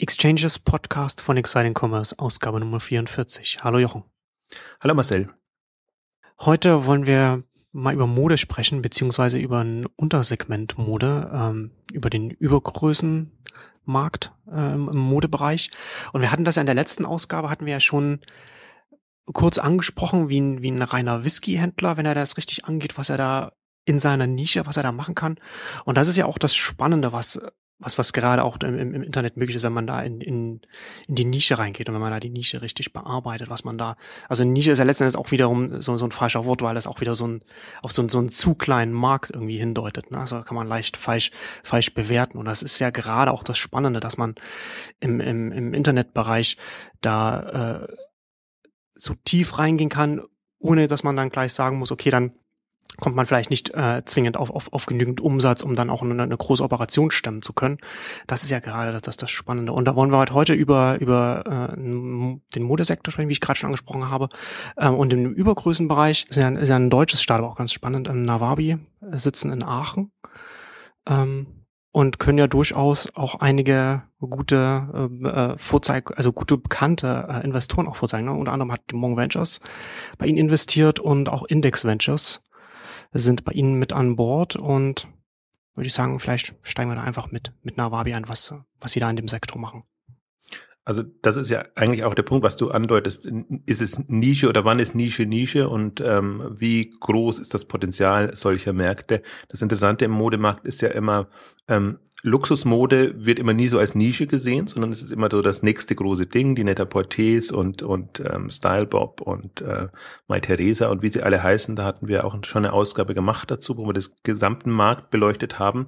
Exchanges Podcast von Exciting Commerce, Ausgabe Nummer 44. Hallo Jochen. Hallo Marcel. Heute wollen wir mal über Mode sprechen, beziehungsweise über ein Untersegment Mode, ähm, über den Übergrößenmarkt ähm, im Modebereich. Und wir hatten das ja in der letzten Ausgabe, hatten wir ja schon kurz angesprochen, wie ein, wie ein reiner Whisky-Händler, wenn er das richtig angeht, was er da in seiner Nische, was er da machen kann. Und das ist ja auch das Spannende, was was, was gerade auch im, im Internet möglich ist, wenn man da in, in, in die Nische reingeht und wenn man da die Nische richtig bearbeitet, was man da, also Nische ist ja letzten Endes auch wiederum so, so ein falscher Wort, weil das auch wieder so ein, auf so, so einen zu kleinen Markt irgendwie hindeutet. Ne? Also kann man leicht falsch, falsch bewerten. Und das ist ja gerade auch das Spannende, dass man im, im, im Internetbereich da äh, so tief reingehen kann, ohne dass man dann gleich sagen muss, okay, dann kommt man vielleicht nicht äh, zwingend auf, auf, auf genügend Umsatz, um dann auch eine, eine große Operation stemmen zu können. Das ist ja gerade das, das, das Spannende. Und da wollen wir halt heute über, über äh, den Modesektor sprechen, wie ich gerade schon angesprochen habe. Ähm, und im Übergrößenbereich ist ja, ist ja ein deutsches Startup auch ganz spannend. Ähm, Nawabi äh, sitzen in Aachen. Ähm, und können ja durchaus auch einige gute äh, äh Vorzeig, also gute bekannte äh, Investoren auch vorzeigen. Ne? Unter anderem hat Monk Ventures bei ihnen investiert und auch Index Ventures sind bei Ihnen mit an Bord und würde ich sagen, vielleicht steigen wir da einfach mit, mit Nawabi ein, was, was Sie da in dem Sektor machen. Also das ist ja eigentlich auch der Punkt, was du andeutest. Ist es Nische oder wann ist Nische Nische und ähm, wie groß ist das Potenzial solcher Märkte? Das Interessante im Modemarkt ist ja immer, ähm, Luxusmode wird immer nie so als Nische gesehen, sondern es ist immer so das nächste große Ding, die net portés und, und ähm, Style Bob und äh, My Theresa und wie sie alle heißen. Da hatten wir auch schon eine Ausgabe gemacht dazu, wo wir das gesamten Markt beleuchtet haben.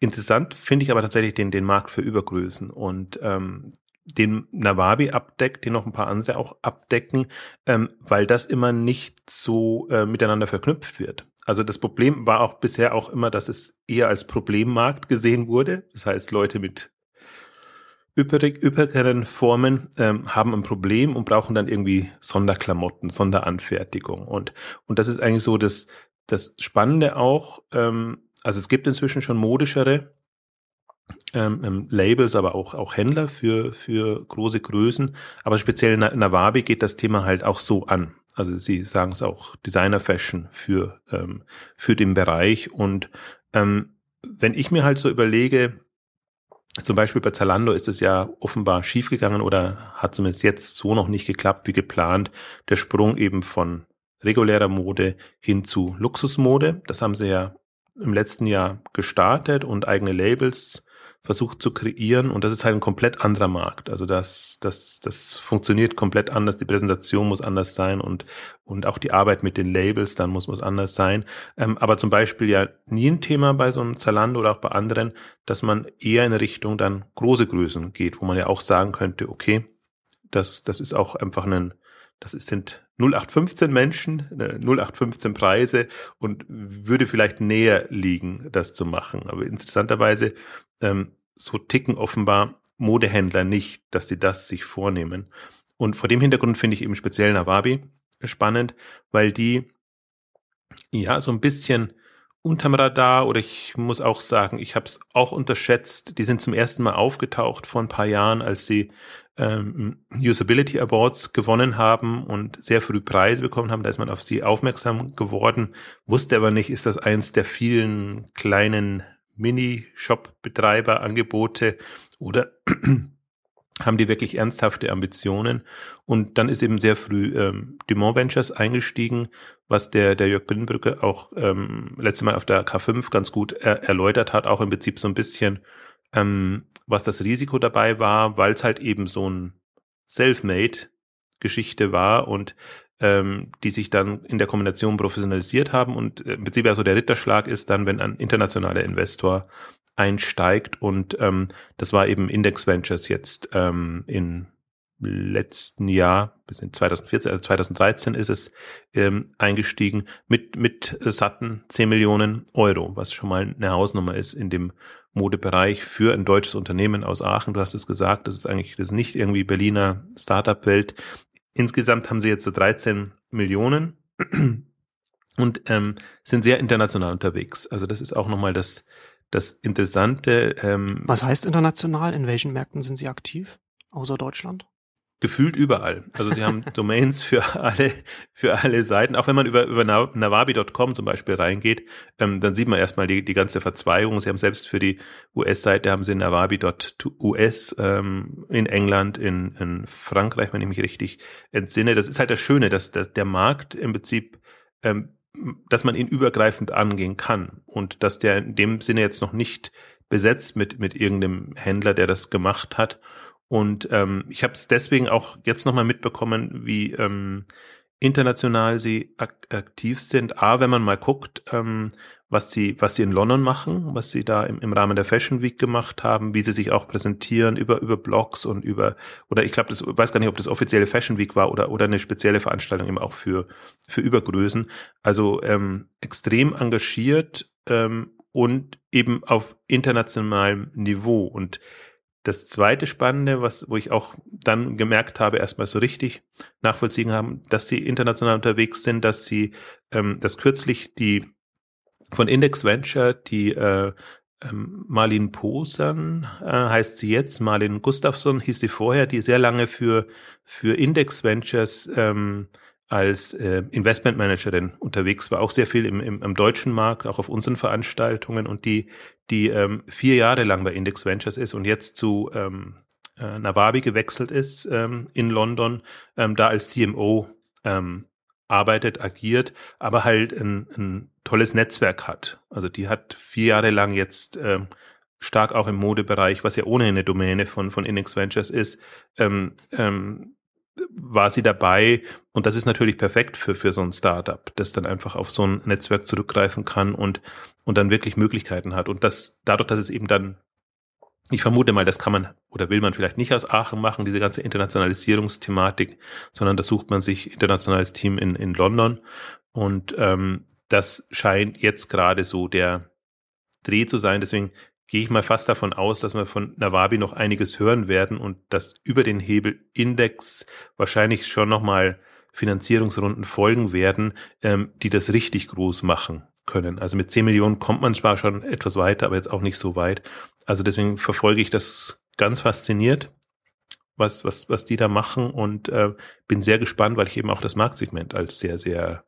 Interessant finde ich aber tatsächlich den, den Markt für Übergrößen und ähm, den Nawabi abdeckt, den noch ein paar andere auch abdecken, ähm, weil das immer nicht so äh, miteinander verknüpft wird. Also das Problem war auch bisher auch immer, dass es eher als Problemmarkt gesehen wurde. Das heißt, Leute mit üppig, üppigeren Formen ähm, haben ein Problem und brauchen dann irgendwie Sonderklamotten, Sonderanfertigung. Und, und das ist eigentlich so das, das Spannende auch. Ähm, also es gibt inzwischen schon modischere ähm, ähm Labels, aber auch, auch Händler für, für große Größen. Aber speziell in Nawabi geht das Thema halt auch so an. Also sie sagen es auch Designer Fashion für, ähm, für den Bereich. Und ähm, wenn ich mir halt so überlege, zum Beispiel bei Zalando ist es ja offenbar schiefgegangen oder hat zumindest jetzt so noch nicht geklappt wie geplant, der Sprung eben von regulärer Mode hin zu Luxusmode. Das haben sie ja im letzten Jahr gestartet und eigene Labels versucht zu kreieren und das ist halt ein komplett anderer Markt. Also das, das, das funktioniert komplett anders. Die Präsentation muss anders sein und, und auch die Arbeit mit den Labels dann muss, muss anders sein. Ähm, aber zum Beispiel ja nie ein Thema bei so einem Zalando oder auch bei anderen, dass man eher in Richtung dann große Größen geht, wo man ja auch sagen könnte, okay, das, das ist auch einfach ein, das sind 0815 Menschen, 0815 Preise und würde vielleicht näher liegen, das zu machen. Aber interessanterweise ähm, so ticken offenbar Modehändler nicht, dass sie das sich vornehmen. Und vor dem Hintergrund finde ich eben speziell Nawabi spannend, weil die ja so ein bisschen unterm Radar oder ich muss auch sagen, ich habe es auch unterschätzt. Die sind zum ersten Mal aufgetaucht vor ein paar Jahren, als sie ähm, Usability Awards gewonnen haben und sehr früh Preise bekommen haben. Da ist man auf sie aufmerksam geworden, wusste aber nicht, ist das eins der vielen kleinen Mini-Shop-Betreiber-Angebote oder haben die wirklich ernsthafte Ambitionen? Und dann ist eben sehr früh ähm, Dumont Ventures eingestiegen, was der, der Jörg Binnenbrücke auch ähm, letzte Mal auf der K5 ganz gut er, erläutert hat, auch im Prinzip so ein bisschen, ähm, was das Risiko dabei war, weil es halt eben so ein Self-Made Geschichte war und ähm, die sich dann in der Kombination professionalisiert haben und äh, im Prinzip also der Ritterschlag ist dann, wenn ein internationaler Investor einsteigt und ähm, das war eben Index Ventures jetzt ähm, in letzten Jahr, bis in 2014, also 2013 ist es ähm, eingestiegen mit, mit satten 10 Millionen Euro, was schon mal eine Hausnummer ist in dem Modebereich für ein deutsches Unternehmen aus Aachen. Du hast es gesagt, das ist eigentlich, das ist nicht irgendwie Berliner Startup-Welt. Insgesamt haben sie jetzt so 13 Millionen und ähm, sind sehr international unterwegs. Also das ist auch nochmal das, das Interessante. Ähm, Was heißt international? In welchen Märkten sind Sie aktiv? Außer Deutschland? Gefühlt überall. Also sie haben Domains für alle, für alle Seiten. Auch wenn man über, über nawabi.com zum Beispiel reingeht, ähm, dann sieht man erstmal die, die ganze Verzweigung. Sie haben selbst für die US-Seite haben sie nawabi.us ähm, in England, in, in Frankreich, wenn ich mich richtig entsinne. Das ist halt das Schöne, dass, dass der Markt im Prinzip ähm, dass man ihn übergreifend angehen kann und dass der in dem Sinne jetzt noch nicht besetzt mit, mit irgendeinem Händler, der das gemacht hat und ähm, ich habe es deswegen auch jetzt nochmal mitbekommen, wie ähm, international sie ak aktiv sind. A, wenn man mal guckt, ähm, was sie, was sie in London machen, was sie da im, im Rahmen der Fashion Week gemacht haben, wie sie sich auch präsentieren über, über Blogs und über, oder ich glaube, das weiß gar nicht, ob das offizielle Fashion Week war oder, oder eine spezielle Veranstaltung eben auch für, für Übergrößen. Also ähm, extrem engagiert ähm, und eben auf internationalem Niveau. Und das zweite Spannende, was, wo ich auch dann gemerkt habe, erstmal so richtig nachvollziehen haben, dass sie international unterwegs sind, dass sie, ähm, dass kürzlich die von Index Venture, die äh, ähm, Marlin Posan äh, heißt sie jetzt, Marlin Gustafsson hieß sie vorher, die sehr lange für, für Index Ventures ähm, als äh, Investmentmanagerin unterwegs war, auch sehr viel im, im, im deutschen Markt, auch auf unseren Veranstaltungen und die, die ähm, vier Jahre lang bei Index Ventures ist und jetzt zu ähm, äh, Nawabi gewechselt ist ähm, in London, ähm, da als CMO ähm, arbeitet, agiert, aber halt ein, ein tolles Netzwerk hat. Also die hat vier Jahre lang jetzt ähm, stark auch im Modebereich, was ja ohne eine Domäne von, von Index Ventures ist, ähm, ähm, war sie dabei und das ist natürlich perfekt für, für so ein Startup, das dann einfach auf so ein Netzwerk zurückgreifen kann und, und dann wirklich Möglichkeiten hat. Und das, dadurch, dass es eben dann, ich vermute mal, das kann man oder will man vielleicht nicht aus Aachen machen, diese ganze Internationalisierungsthematik, sondern da sucht man sich internationales Team in, in London. Und ähm, das scheint jetzt gerade so der Dreh zu sein. Deswegen gehe ich mal fast davon aus, dass wir von Nawabi noch einiges hören werden und dass über den Hebel Index wahrscheinlich schon nochmal Finanzierungsrunden folgen werden, ähm, die das richtig groß machen können. Also mit 10 Millionen kommt man zwar schon etwas weiter, aber jetzt auch nicht so weit. Also deswegen verfolge ich das ganz fasziniert, was, was, was die da machen und äh, bin sehr gespannt, weil ich eben auch das Marktsegment als sehr, sehr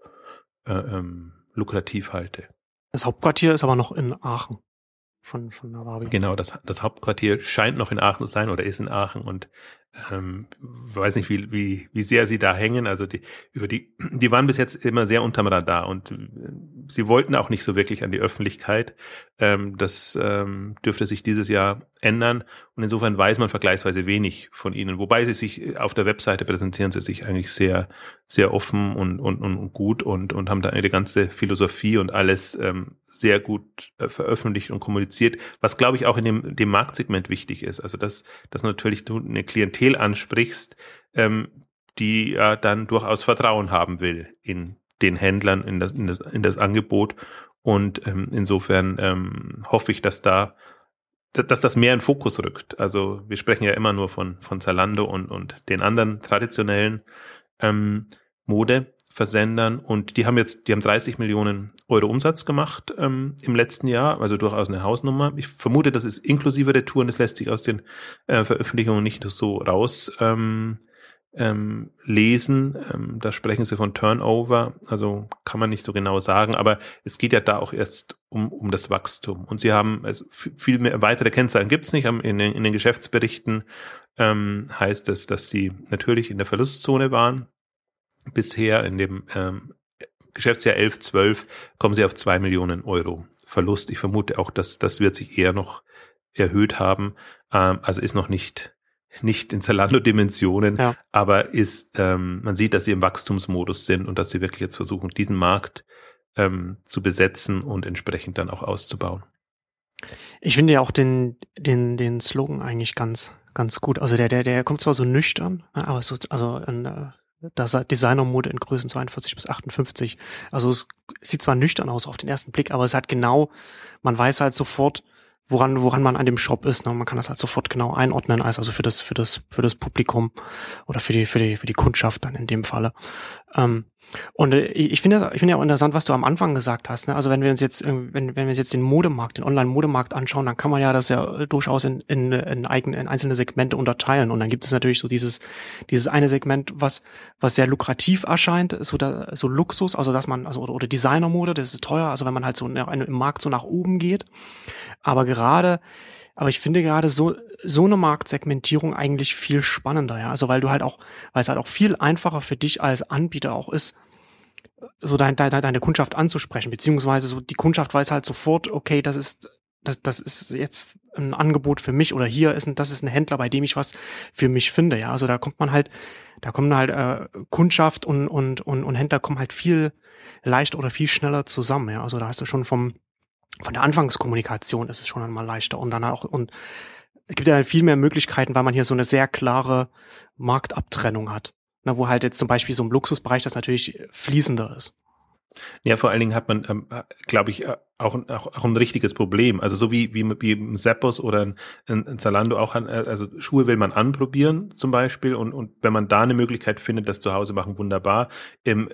äh, ähm, lukrativ halte. Das Hauptquartier ist aber noch in Aachen von, von Nawabi. Genau, das, das Hauptquartier scheint noch in Aachen zu sein oder ist in Aachen und ähm, weiß nicht, wie, wie, wie sehr sie da hängen. Also die, über die, die waren bis jetzt immer sehr unterm Radar und äh, sie wollten auch nicht so wirklich an die Öffentlichkeit. Ähm, das ähm, dürfte sich dieses Jahr ändern und insofern weiß man vergleichsweise wenig von ihnen. Wobei sie sich auf der Webseite präsentieren sie sich eigentlich sehr, sehr offen und, und, und gut und, und haben da eine ganze Philosophie und alles ähm, sehr gut äh, veröffentlicht und kommuniziert, was glaube ich auch in dem, dem Marktsegment wichtig ist. Also dass, dass natürlich eine Klientel ansprichst, ähm, die ja dann durchaus Vertrauen haben will in den Händlern, in das, in das, in das Angebot. Und ähm, insofern ähm, hoffe ich, dass da dass das mehr in Fokus rückt. Also wir sprechen ja immer nur von, von Zalando und, und den anderen traditionellen ähm, Modeversendern und die haben jetzt, die haben 30 Millionen Euro Umsatz gemacht ähm, im letzten Jahr, also durchaus eine Hausnummer. Ich vermute, das ist inklusive der Touren, das lässt sich aus den äh, Veröffentlichungen nicht so raus ähm, ähm, lesen. Ähm, da sprechen sie von Turnover, also kann man nicht so genau sagen, aber es geht ja da auch erst um, um das Wachstum. Und sie haben, also viel mehr weitere Kennzahlen gibt's nicht. In den, in den Geschäftsberichten ähm, heißt es, dass sie natürlich in der Verlustzone waren. Bisher in dem ähm, Geschäftsjahr 11, 12 kommen sie auf zwei Millionen Euro Verlust. Ich vermute auch, dass das wird sich eher noch erhöht haben. Ähm, also ist noch nicht nicht in Zalando-Dimensionen, ja. aber ist, ähm, man sieht, dass sie im Wachstumsmodus sind und dass sie wirklich jetzt versuchen, diesen Markt ähm, zu besetzen und entsprechend dann auch auszubauen. Ich finde ja auch den, den, den Slogan eigentlich ganz, ganz gut. Also der, der, der kommt zwar so nüchtern, ne, aber so, also äh, das Designer-Mode in Größen 42 bis 58. Also es sieht zwar nüchtern aus auf den ersten Blick, aber es hat genau, man weiß halt sofort, woran, woran man an dem Shop ist. Ne? Man kann das halt sofort genau einordnen, als also für das, für das, für das Publikum oder für die, für die, für die Kundschaft dann in dem Falle. Ähm, Und äh, ich finde ich finde ja auch interessant, was du am Anfang gesagt hast. Ne? Also wenn wir uns jetzt, wenn, wenn wir uns jetzt den Modemarkt, den Online-Modemarkt anschauen, dann kann man ja das ja durchaus in, in, in, eigene, in einzelne Segmente unterteilen. Und dann gibt es natürlich so dieses, dieses eine Segment, was, was sehr lukrativ erscheint, so, da, so Luxus, also dass man, also oder, oder Designermode, das ist teuer, also wenn man halt so in, im Markt so nach oben geht. Aber gerade aber ich finde gerade so, so eine Marktsegmentierung eigentlich viel spannender, ja. Also weil du halt auch, weil es halt auch viel einfacher für dich als Anbieter auch ist, so dein, dein, deine Kundschaft anzusprechen, beziehungsweise so die Kundschaft weiß halt sofort, okay, das ist, das, das ist jetzt ein Angebot für mich oder hier ist ein, das ist ein Händler, bei dem ich was für mich finde, ja. Also da kommt man halt, da kommen halt äh, Kundschaft und, und, und, und Händler kommen halt viel leichter oder viel schneller zusammen, ja. Also da hast du schon vom, von der Anfangskommunikation ist es schon einmal leichter und dann auch, und es gibt ja halt viel mehr Möglichkeiten, weil man hier so eine sehr klare Marktabtrennung hat. Na, wo halt jetzt zum Beispiel so im Luxusbereich das natürlich fließender ist. Ja, vor allen Dingen hat man, ähm, glaube ich, äh, auch, auch, auch ein richtiges Problem. Also so wie, wie, wie im Zappos oder ein, ein Zalando auch, an, also Schuhe will man anprobieren zum Beispiel und, und wenn man da eine Möglichkeit findet, das zu Hause machen, wunderbar. Im,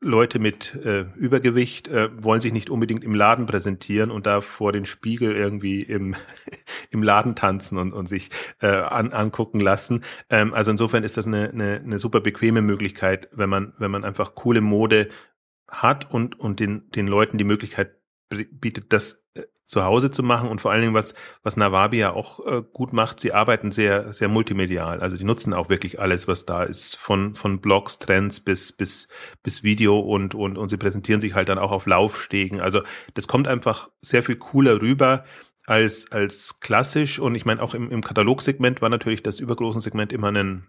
Leute mit äh, Übergewicht äh, wollen sich nicht unbedingt im Laden präsentieren und da vor den Spiegel irgendwie im, im Laden tanzen und, und sich äh, an, angucken lassen. Ähm, also insofern ist das eine, eine, eine super bequeme Möglichkeit, wenn man, wenn man einfach coole Mode hat und, und den, den Leuten die Möglichkeit bietet, das äh, zu Hause zu machen und vor allen Dingen, was, was Nawabi ja auch äh, gut macht, sie arbeiten sehr, sehr multimedial. Also die nutzen auch wirklich alles, was da ist, von, von Blogs, Trends bis, bis, bis Video und, und, und sie präsentieren sich halt dann auch auf Laufstegen. Also das kommt einfach sehr viel cooler rüber als, als klassisch. Und ich meine, auch im, im Katalogsegment war natürlich das übergroßen Segment immer ein,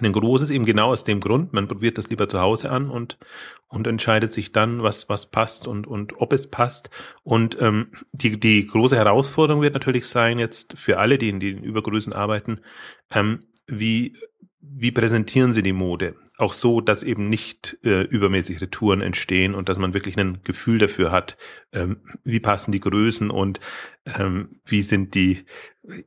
ein großes eben genau aus dem Grund, man probiert das lieber zu Hause an und, und entscheidet sich dann, was, was passt und, und ob es passt. Und ähm, die, die große Herausforderung wird natürlich sein, jetzt für alle, die in den Übergrößen arbeiten, ähm, wie, wie präsentieren sie die Mode? Auch so, dass eben nicht äh, übermäßig Retouren entstehen und dass man wirklich ein Gefühl dafür hat, ähm, wie passen die Größen und ähm, wie sind die,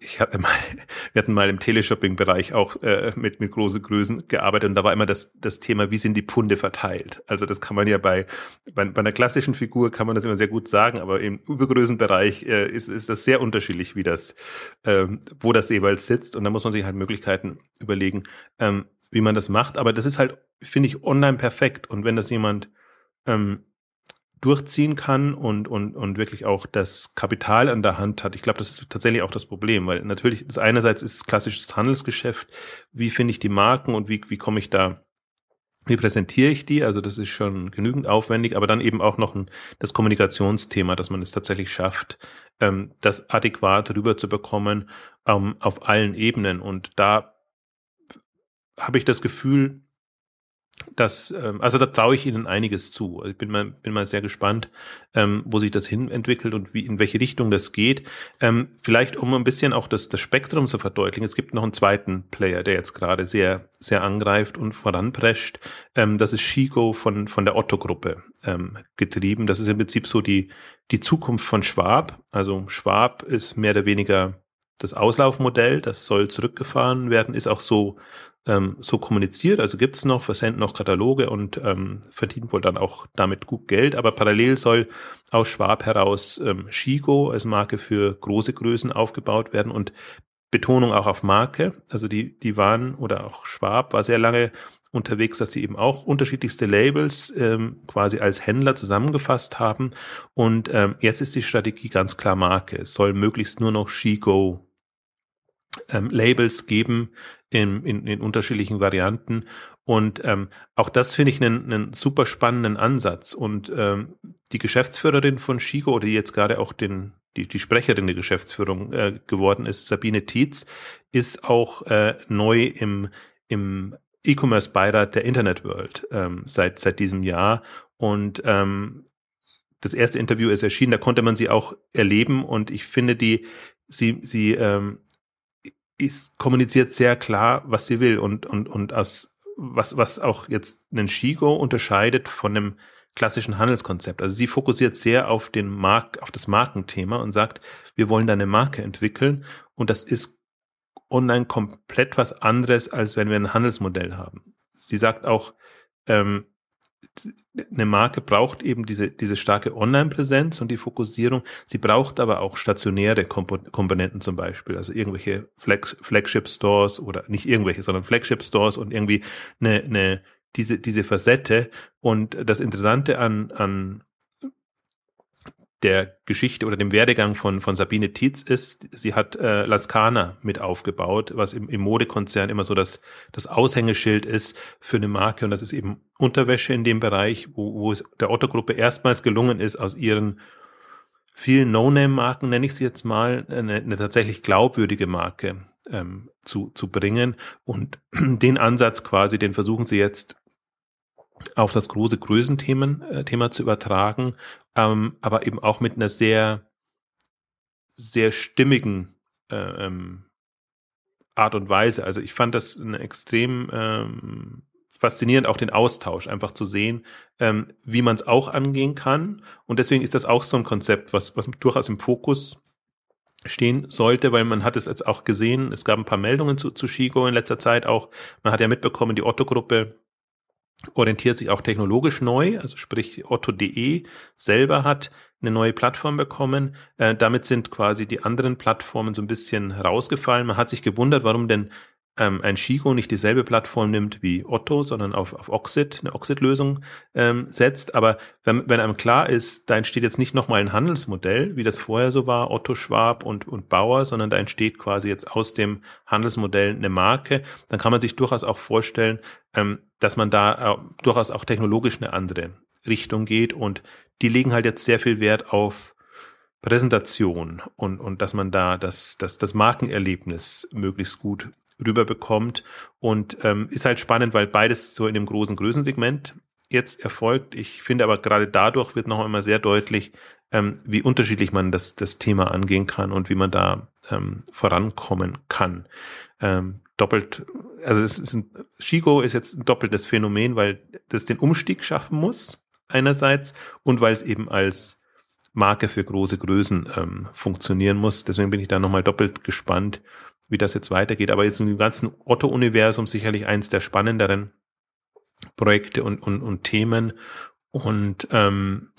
ich hatte mal, wir hatten mal im Teleshopping-Bereich auch äh, mit, mit großen Größen gearbeitet und da war immer das, das Thema, wie sind die Pfunde verteilt? Also das kann man ja bei, bei, bei einer klassischen Figur kann man das immer sehr gut sagen, aber im Übergrößenbereich äh, ist, ist das sehr unterschiedlich, wie das, äh, wo das jeweils sitzt und da muss man sich halt Möglichkeiten überlegen, ähm, wie man das macht. Aber das ist halt, finde ich, online perfekt. Und wenn das jemand ähm, durchziehen kann und, und, und wirklich auch das Kapital an der Hand hat. Ich glaube, das ist tatsächlich auch das Problem, weil natürlich das einerseits ist klassisches Handelsgeschäft. Wie finde ich die Marken und wie, wie komme ich da, wie präsentiere ich die? Also das ist schon genügend aufwendig, aber dann eben auch noch ein, das Kommunikationsthema, dass man es tatsächlich schafft, ähm, das adäquat rüberzubekommen ähm, auf allen Ebenen. Und da habe ich das Gefühl, dass, ähm, also da traue ich Ihnen einiges zu. Also ich bin mal, bin mal sehr gespannt, ähm, wo sich das hin entwickelt und wie, in welche Richtung das geht. Ähm, vielleicht, um ein bisschen auch das, das Spektrum zu verdeutlichen. Es gibt noch einen zweiten Player, der jetzt gerade sehr, sehr angreift und voranprescht. Das ist Chico von, von der Otto-Gruppe getrieben. Das ist im Prinzip so die, die Zukunft von Schwab. Also Schwab ist mehr oder weniger das Auslaufmodell, das soll zurückgefahren werden, ist auch so, ähm, so kommuniziert. Also gibt's noch, versenden noch Kataloge und ähm, verdienen wohl dann auch damit gut Geld. Aber parallel soll aus Schwab heraus ähm, Shigo als Marke für große Größen aufgebaut werden und Betonung auch auf Marke. Also die, die waren oder auch Schwab war sehr lange unterwegs, dass sie eben auch unterschiedlichste Labels ähm, quasi als Händler zusammengefasst haben. Und ähm, jetzt ist die Strategie ganz klar Marke. Es soll möglichst nur noch Shigo ähm, Labels geben in, in, in unterschiedlichen Varianten. Und ähm, auch das finde ich einen, einen super spannenden Ansatz. Und ähm, die Geschäftsführerin von Chico, die jetzt gerade auch den, die, die Sprecherin der Geschäftsführung äh, geworden ist, Sabine Tietz, ist auch äh, neu im, im E-Commerce-Beirat der Internet World ähm, seit, seit diesem Jahr. Und ähm, das erste Interview ist erschienen, da konnte man sie auch erleben und ich finde die, sie, sie ähm, ist, kommuniziert sehr klar, was sie will und, und, und aus, was, was auch jetzt einen Shigo unterscheidet von einem klassischen Handelskonzept. Also sie fokussiert sehr auf den Mark, auf das Markenthema und sagt, wir wollen da eine Marke entwickeln und das ist online komplett was anderes, als wenn wir ein Handelsmodell haben. Sie sagt auch, ähm, eine Marke braucht eben diese, diese starke Online-Präsenz und die Fokussierung. Sie braucht aber auch stationäre Komponenten zum Beispiel, also irgendwelche Flag Flagship-Stores oder nicht irgendwelche, sondern Flagship-Stores und irgendwie eine, eine, diese, diese Facette. Und das Interessante an, an der Geschichte oder dem Werdegang von, von Sabine Tietz ist, sie hat äh, Laskana mit aufgebaut, was im, im Modekonzern immer so das, das Aushängeschild ist für eine Marke. Und das ist eben Unterwäsche in dem Bereich, wo, wo es der Otto-Gruppe erstmals gelungen ist, aus ihren vielen No-Name-Marken, nenne ich sie jetzt mal, eine, eine tatsächlich glaubwürdige Marke ähm, zu, zu bringen. Und den Ansatz quasi, den versuchen sie jetzt auf das große Größenthemen äh, Thema zu übertragen, ähm, aber eben auch mit einer sehr sehr stimmigen äh, ähm, Art und Weise. Also ich fand das extrem ähm, faszinierend, auch den Austausch, einfach zu sehen, ähm, wie man es auch angehen kann. Und deswegen ist das auch so ein Konzept, was, was durchaus im Fokus stehen sollte, weil man hat es jetzt auch gesehen, es gab ein paar Meldungen zu, zu Shigo in letzter Zeit auch. Man hat ja mitbekommen, die Otto-Gruppe orientiert sich auch technologisch neu, also sprich Otto.de selber hat eine neue Plattform bekommen. Äh, damit sind quasi die anderen Plattformen so ein bisschen rausgefallen. Man hat sich gewundert, warum denn ähm, ein Chico nicht dieselbe Plattform nimmt wie Otto, sondern auf, auf Oxid, eine Oxid-Lösung ähm, setzt. Aber wenn, wenn einem klar ist, da entsteht jetzt nicht nochmal ein Handelsmodell, wie das vorher so war, Otto, Schwab und, und Bauer, sondern da entsteht quasi jetzt aus dem Handelsmodell eine Marke, dann kann man sich durchaus auch vorstellen, ähm, dass man da äh, durchaus auch technologisch eine andere Richtung geht und die legen halt jetzt sehr viel Wert auf Präsentation und, und dass man da das, das, das Markenerlebnis möglichst gut rüberbekommt. Und ähm, ist halt spannend, weil beides so in dem großen Größensegment jetzt erfolgt. Ich finde aber gerade dadurch wird noch einmal sehr deutlich, ähm, wie unterschiedlich man das, das Thema angehen kann und wie man da ähm, vorankommen kann. Ähm, doppelt, also es ist ein, Shigo ist jetzt ein doppeltes Phänomen, weil das den Umstieg schaffen muss, einerseits, und weil es eben als Marke für große Größen ähm, funktionieren muss. Deswegen bin ich da nochmal doppelt gespannt, wie das jetzt weitergeht. Aber jetzt im ganzen Otto-Universum sicherlich eins der spannenderen Projekte und, und, und Themen. Und ähm,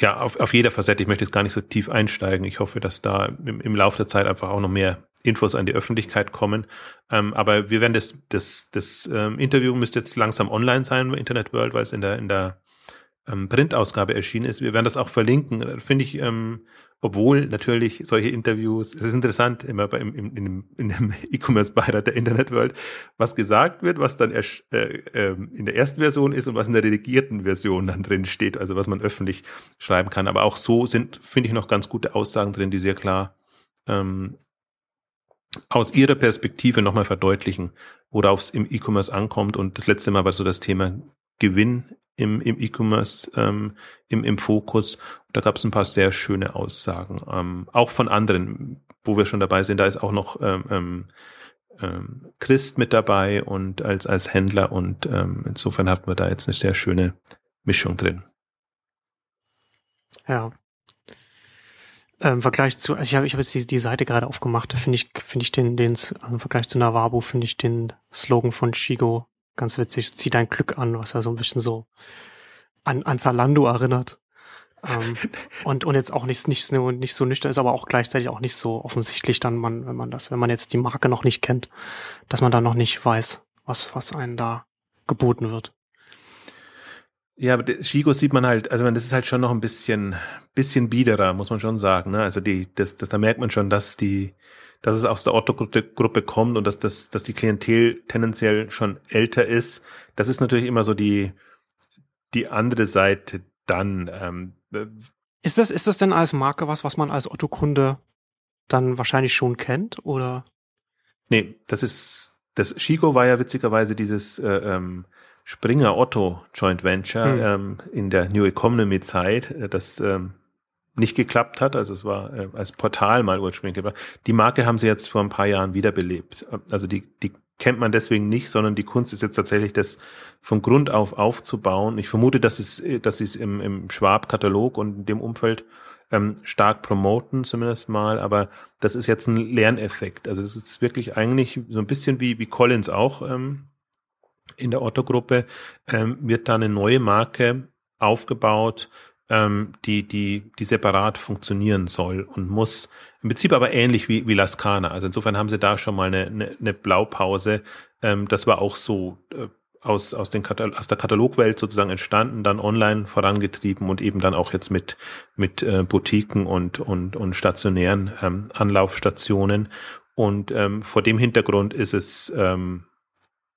ja, auf, auf jeder Facette. Ich möchte jetzt gar nicht so tief einsteigen. Ich hoffe, dass da im, im Laufe der Zeit einfach auch noch mehr Infos an die Öffentlichkeit kommen. Ähm, aber wir werden das, das, das ähm, Interview müsste jetzt langsam online sein bei Internet World, weil es in der, in der ähm, Printausgabe erschienen ist. Wir werden das auch verlinken. Finde ich ähm, obwohl natürlich solche Interviews, es ist interessant, immer bei, im, in, in, in dem E-Commerce-Beirat der Internet World, was gesagt wird, was dann erst, äh, äh, in der ersten Version ist und was in der redigierten Version dann drin steht, also was man öffentlich schreiben kann. Aber auch so sind, finde ich, noch ganz gute Aussagen drin, die sehr klar ähm, aus ihrer Perspektive nochmal verdeutlichen, worauf es im E-Commerce ankommt. Und das letzte Mal war so das Thema Gewinn im, im E-Commerce ähm, im, im Fokus. Da gab es ein paar sehr schöne Aussagen, ähm, auch von anderen, wo wir schon dabei sind. Da ist auch noch ähm, ähm, ähm, Christ mit dabei und als als Händler und ähm, insofern hatten wir da jetzt eine sehr schöne Mischung drin. Ja. Im Vergleich zu, also ich habe ich hab jetzt die, die Seite gerade aufgemacht, finde ich, finde ich den, den im Vergleich zu Navabu, finde ich den Slogan von Shigo Ganz witzig, zieh dein Glück an, was ja so ein bisschen so an, an Zalando erinnert. ähm, und, und jetzt auch nicht, nicht, nicht so nüchtern ist, aber auch gleichzeitig auch nicht so offensichtlich dann man, wenn man das, wenn man jetzt die Marke noch nicht kennt, dass man da noch nicht weiß, was, was einen da geboten wird. Ja, aber Shigo sieht man halt, also das ist halt schon noch ein bisschen, bisschen biederer, muss man schon sagen. Ne? Also die, das, das, da merkt man schon, dass die, dass es aus der Otto-Gruppe kommt und dass, das, dass die Klientel tendenziell schon älter ist. Das ist natürlich immer so die, die andere Seite dann. Ähm, äh, ist das, ist das denn als Marke was, was man als Otto-Kunde dann wahrscheinlich schon kennt, oder? Nee, das ist, das Chico war ja witzigerweise dieses äh, ähm, Springer Otto Joint Venture hm. ähm, in der New Economy Zeit, äh, das ähm, nicht geklappt hat. Also es war äh, als Portal mal ursprünglich gebracht. Die Marke haben sie jetzt vor ein paar Jahren wiederbelebt. Also die, die kennt man deswegen nicht, sondern die Kunst ist jetzt tatsächlich, das von Grund auf aufzubauen. Ich vermute, dass es, dass sie es im, im Schwab-Katalog und in dem Umfeld ähm, stark promoten, zumindest mal, aber das ist jetzt ein Lerneffekt. Also es ist wirklich eigentlich so ein bisschen wie, wie Collins auch ähm, in der Otto-Gruppe ähm, wird da eine neue Marke aufgebaut, ähm, die, die, die separat funktionieren soll und muss. Im Prinzip aber ähnlich wie, wie Lascana. Also insofern haben sie da schon mal eine, eine, eine Blaupause. Ähm, das war auch so äh, aus, aus, den Katal aus der Katalogwelt sozusagen entstanden, dann online vorangetrieben und eben dann auch jetzt mit, mit äh, Boutiquen und, und, und stationären ähm, Anlaufstationen. Und ähm, vor dem Hintergrund ist es, ähm,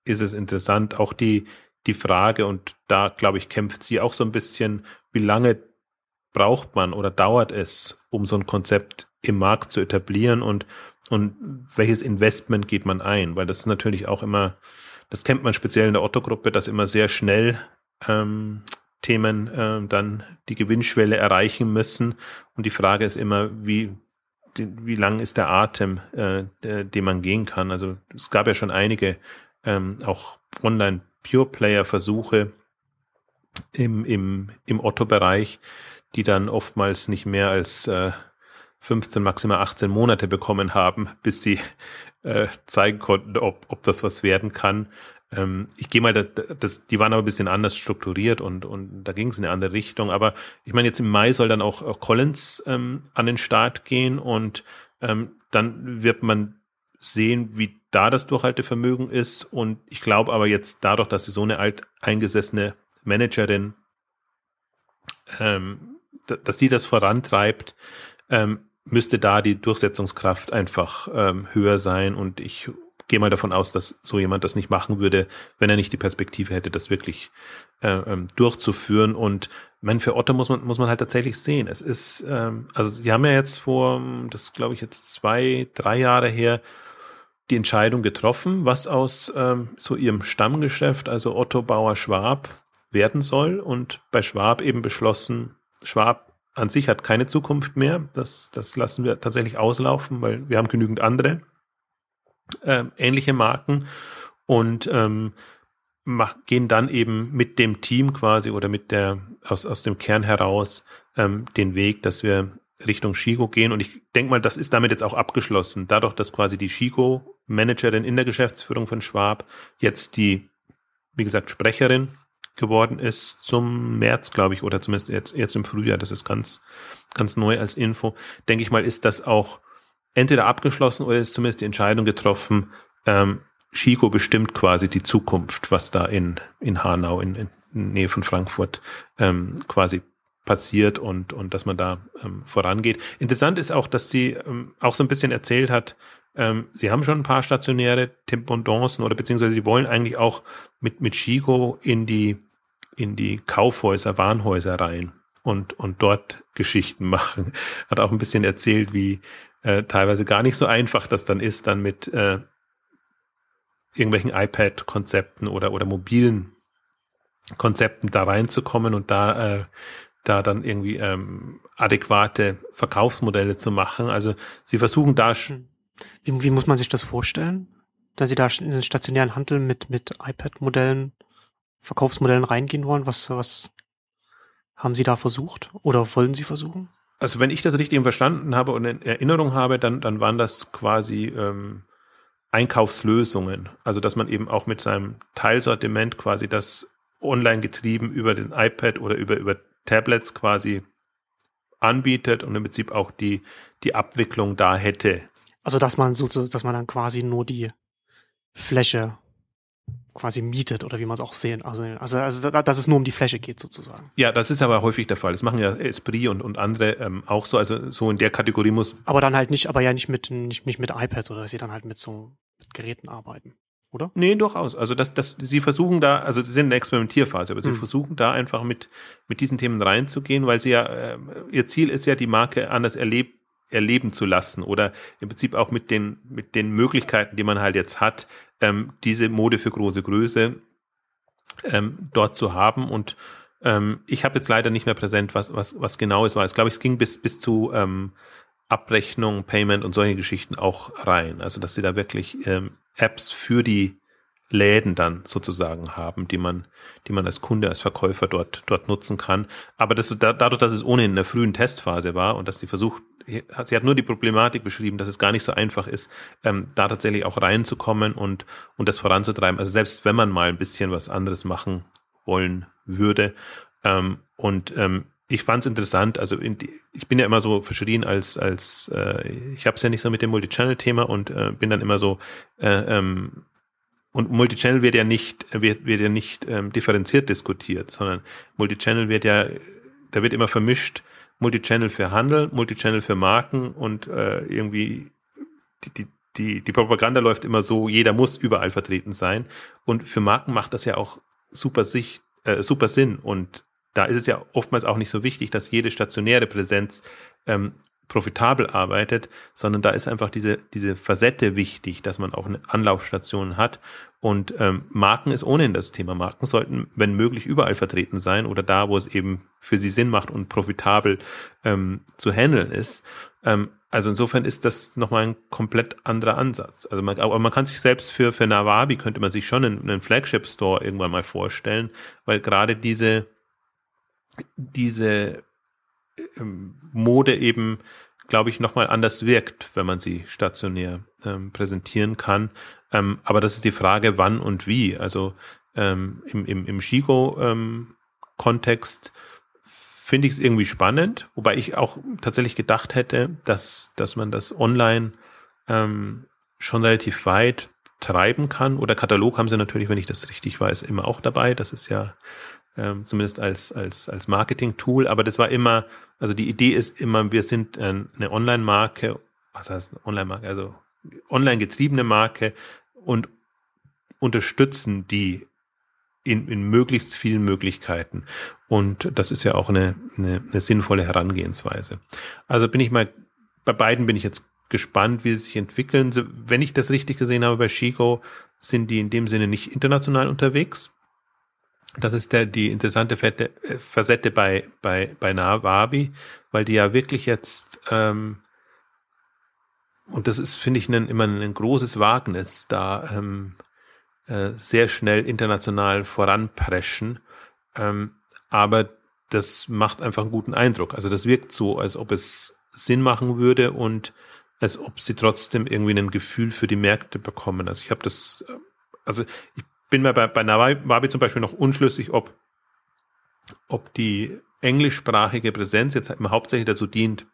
ist es interessant, auch die, die Frage, und da glaube ich, kämpft sie auch so ein bisschen, wie lange braucht man oder dauert es, um so ein Konzept im Markt zu etablieren und, und welches Investment geht man ein? Weil das ist natürlich auch immer, das kennt man speziell in der Otto-Gruppe, dass immer sehr schnell ähm, Themen äh, dann die Gewinnschwelle erreichen müssen. Und die Frage ist immer, wie, wie lang ist der Atem, äh, den man gehen kann? Also es gab ja schon einige ähm, auch Online-Pure-Player-Versuche im, im, im Otto-Bereich, die dann oftmals nicht mehr als äh, 15, maximal 18 Monate bekommen haben, bis sie äh, zeigen konnten, ob, ob das was werden kann. Ähm, ich gehe mal, das, das, die waren aber ein bisschen anders strukturiert und, und da ging es in eine andere Richtung. Aber ich meine, jetzt im Mai soll dann auch, auch Collins ähm, an den Start gehen und ähm, dann wird man sehen, wie da das Durchhaltevermögen ist. Und ich glaube aber jetzt dadurch, dass sie so eine alteingesessene Managerin, ähm, dass die das vorantreibt, ähm, müsste da die Durchsetzungskraft einfach ähm, höher sein. Und ich gehe mal davon aus, dass so jemand das nicht machen würde, wenn er nicht die Perspektive hätte, das wirklich äh, ähm, durchzuführen. Und man für Otto muss man muss man halt tatsächlich sehen. Es ist ähm, also sie haben ja jetzt vor, das glaube ich jetzt zwei drei Jahre her die Entscheidung getroffen, was aus ähm, so ihrem Stammgeschäft, also Otto Bauer Schwab, werden soll. Und bei Schwab eben beschlossen, Schwab an sich hat keine Zukunft mehr. Das, das lassen wir tatsächlich auslaufen, weil wir haben genügend andere äh, ähnliche Marken und ähm, mach, gehen dann eben mit dem Team quasi oder mit der aus, aus dem Kern heraus ähm, den Weg, dass wir Richtung Shigo gehen. Und ich denke mal, das ist damit jetzt auch abgeschlossen. Dadurch, dass quasi die Shigo-Managerin in der Geschäftsführung von Schwab jetzt die, wie gesagt, Sprecherin geworden ist zum März, glaube ich, oder zumindest jetzt, jetzt im Frühjahr. Das ist ganz, ganz neu als Info. Denke ich mal, ist das auch entweder abgeschlossen oder ist zumindest die Entscheidung getroffen, ähm, Chico bestimmt quasi die Zukunft, was da in, in Hanau, in, in Nähe von Frankfurt ähm, quasi passiert und, und dass man da ähm, vorangeht. Interessant ist auch, dass sie ähm, auch so ein bisschen erzählt hat, ähm, sie haben schon ein paar stationäre Tempendancen oder beziehungsweise sie wollen eigentlich auch mit, mit Chico in die, in die Kaufhäuser, Warenhäuser rein und, und dort Geschichten machen. Hat auch ein bisschen erzählt, wie äh, teilweise gar nicht so einfach das dann ist, dann mit äh, irgendwelchen iPad-Konzepten oder, oder mobilen Konzepten da reinzukommen und da äh, da dann irgendwie ähm, adäquate Verkaufsmodelle zu machen. Also sie versuchen da schon. Wie, wie muss man sich das vorstellen? Da sie da in den stationären Handel mit, mit iPad-Modellen, Verkaufsmodellen reingehen wollen? Was, was haben sie da versucht oder wollen sie versuchen? Also wenn ich das richtig verstanden habe und in Erinnerung habe, dann, dann waren das quasi ähm, Einkaufslösungen. Also dass man eben auch mit seinem Teilsortiment quasi das online getrieben über den iPad oder über, über Tablets quasi anbietet und im Prinzip auch die, die Abwicklung da hätte. Also dass man so, dass man dann quasi nur die Fläche quasi mietet oder wie man es auch sehen. Also, also, also dass es nur um die Fläche geht sozusagen. Ja, das ist aber häufig der Fall. Das machen ja Esprit und, und andere ähm, auch so. Also so in der Kategorie muss. Aber dann halt nicht, aber ja nicht mit nicht, nicht mit iPads oder dass sie dann halt mit so mit Geräten arbeiten oder? Nee, durchaus. Also das, das, sie versuchen da, also sie sind in der Experimentierphase, aber sie hm. versuchen da einfach mit, mit diesen Themen reinzugehen, weil sie ja, äh, ihr Ziel ist ja, die Marke anders erleb, erleben zu lassen oder im Prinzip auch mit den, mit den Möglichkeiten, die man halt jetzt hat, ähm, diese Mode für große Größe ähm, dort zu haben und ähm, ich habe jetzt leider nicht mehr präsent, was, was, was genau es war. Ich glaube, es ging bis, bis zu ähm, Abrechnung, Payment und solche Geschichten auch rein. Also, dass sie da wirklich ähm, Apps für die Läden dann sozusagen haben, die man, die man als Kunde, als Verkäufer dort, dort nutzen kann. Aber das, dadurch, dass es ohnehin in der frühen Testphase war und dass sie versucht, sie hat nur die Problematik beschrieben, dass es gar nicht so einfach ist, ähm, da tatsächlich auch reinzukommen und, und das voranzutreiben. Also selbst wenn man mal ein bisschen was anderes machen wollen würde. Ähm, und ähm, ich fand es interessant, also die, ich bin ja immer so verschrien als, als äh, ich habe es ja nicht so mit dem Multichannel-Thema und äh, bin dann immer so äh, ähm, und Multichannel wird ja nicht, wird, wird ja nicht ähm, differenziert diskutiert, sondern Multichannel wird ja, da wird immer vermischt, Multichannel für Handel, Multichannel für Marken und äh, irgendwie die, die, die, die Propaganda läuft immer so, jeder muss überall vertreten sein. Und für Marken macht das ja auch super, sich, äh, super Sinn. Und da ist es ja oftmals auch nicht so wichtig, dass jede stationäre Präsenz ähm, profitabel arbeitet, sondern da ist einfach diese, diese Facette wichtig, dass man auch eine Anlaufstation hat. Und ähm, Marken ist ohnehin das Thema. Marken sollten, wenn möglich, überall vertreten sein oder da, wo es eben für sie Sinn macht und profitabel ähm, zu handeln ist. Ähm, also insofern ist das nochmal ein komplett anderer Ansatz. Also man, aber man kann sich selbst für, für Nawabi könnte man sich schon einen, einen Flagship Store irgendwann mal vorstellen, weil gerade diese, diese Mode eben, glaube ich, nochmal anders wirkt, wenn man sie stationär ähm, präsentieren kann. Ähm, aber das ist die Frage, wann und wie. Also ähm, im, im, im Shigo-Kontext ähm, finde ich es irgendwie spannend, wobei ich auch tatsächlich gedacht hätte, dass, dass man das online ähm, schon relativ weit treiben kann. Oder Katalog haben sie natürlich, wenn ich das richtig weiß, immer auch dabei. Das ist ja ähm, zumindest als, als, als Marketing-Tool. Aber das war immer, also die Idee ist immer, wir sind eine Online-Marke, was heißt Online-Marke, also online getriebene Marke und unterstützen die in, in möglichst vielen Möglichkeiten. Und das ist ja auch eine, eine, eine sinnvolle Herangehensweise. Also bin ich mal, bei beiden bin ich jetzt gespannt, wie sie sich entwickeln. Wenn ich das richtig gesehen habe bei Chico, sind die in dem Sinne nicht international unterwegs. Das ist der, die interessante Fette, äh, Facette bei, bei, bei Nawabi, weil die ja wirklich jetzt, ähm, und das ist, finde ich, ein, immer ein großes Wagnis, da ähm, äh, sehr schnell international voranpreschen. Ähm, aber das macht einfach einen guten Eindruck. Also das wirkt so, als ob es Sinn machen würde und als ob sie trotzdem irgendwie ein Gefühl für die Märkte bekommen. Also ich habe das, äh, also ich bin mir bei, bei Nawabi zum Beispiel noch unschlüssig, ob, ob die englischsprachige Präsenz jetzt halt hauptsächlich dazu dient,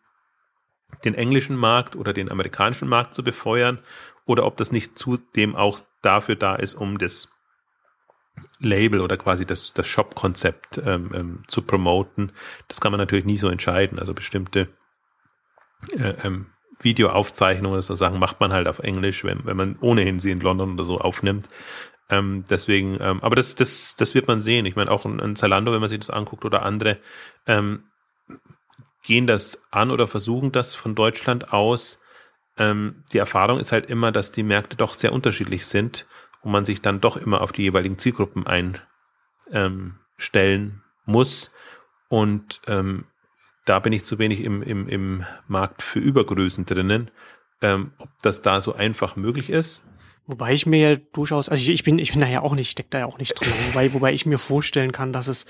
den englischen Markt oder den amerikanischen Markt zu befeuern oder ob das nicht zudem auch dafür da ist, um das Label oder quasi das, das Shop-Konzept ähm, ähm, zu promoten. Das kann man natürlich nie so entscheiden. Also bestimmte äh, ähm, Videoaufzeichnungen oder so Sachen macht man halt auf Englisch, wenn, wenn man ohnehin sie in London oder so aufnimmt. Ähm, deswegen, ähm, aber das, das, das wird man sehen. Ich meine, auch ein, ein Zalando, wenn man sich das anguckt oder andere, ähm, gehen das an oder versuchen das von Deutschland aus. Ähm, die Erfahrung ist halt immer, dass die Märkte doch sehr unterschiedlich sind und man sich dann doch immer auf die jeweiligen Zielgruppen einstellen ähm, muss. Und ähm, da bin ich zu wenig im, im, im Markt für Übergrößen drinnen. Ähm, ob das da so einfach möglich ist, Wobei ich mir ja durchaus, also ich, ich bin, ich bin da ja auch nicht, steck da ja auch nicht drin, wobei, wobei ich mir vorstellen kann, dass es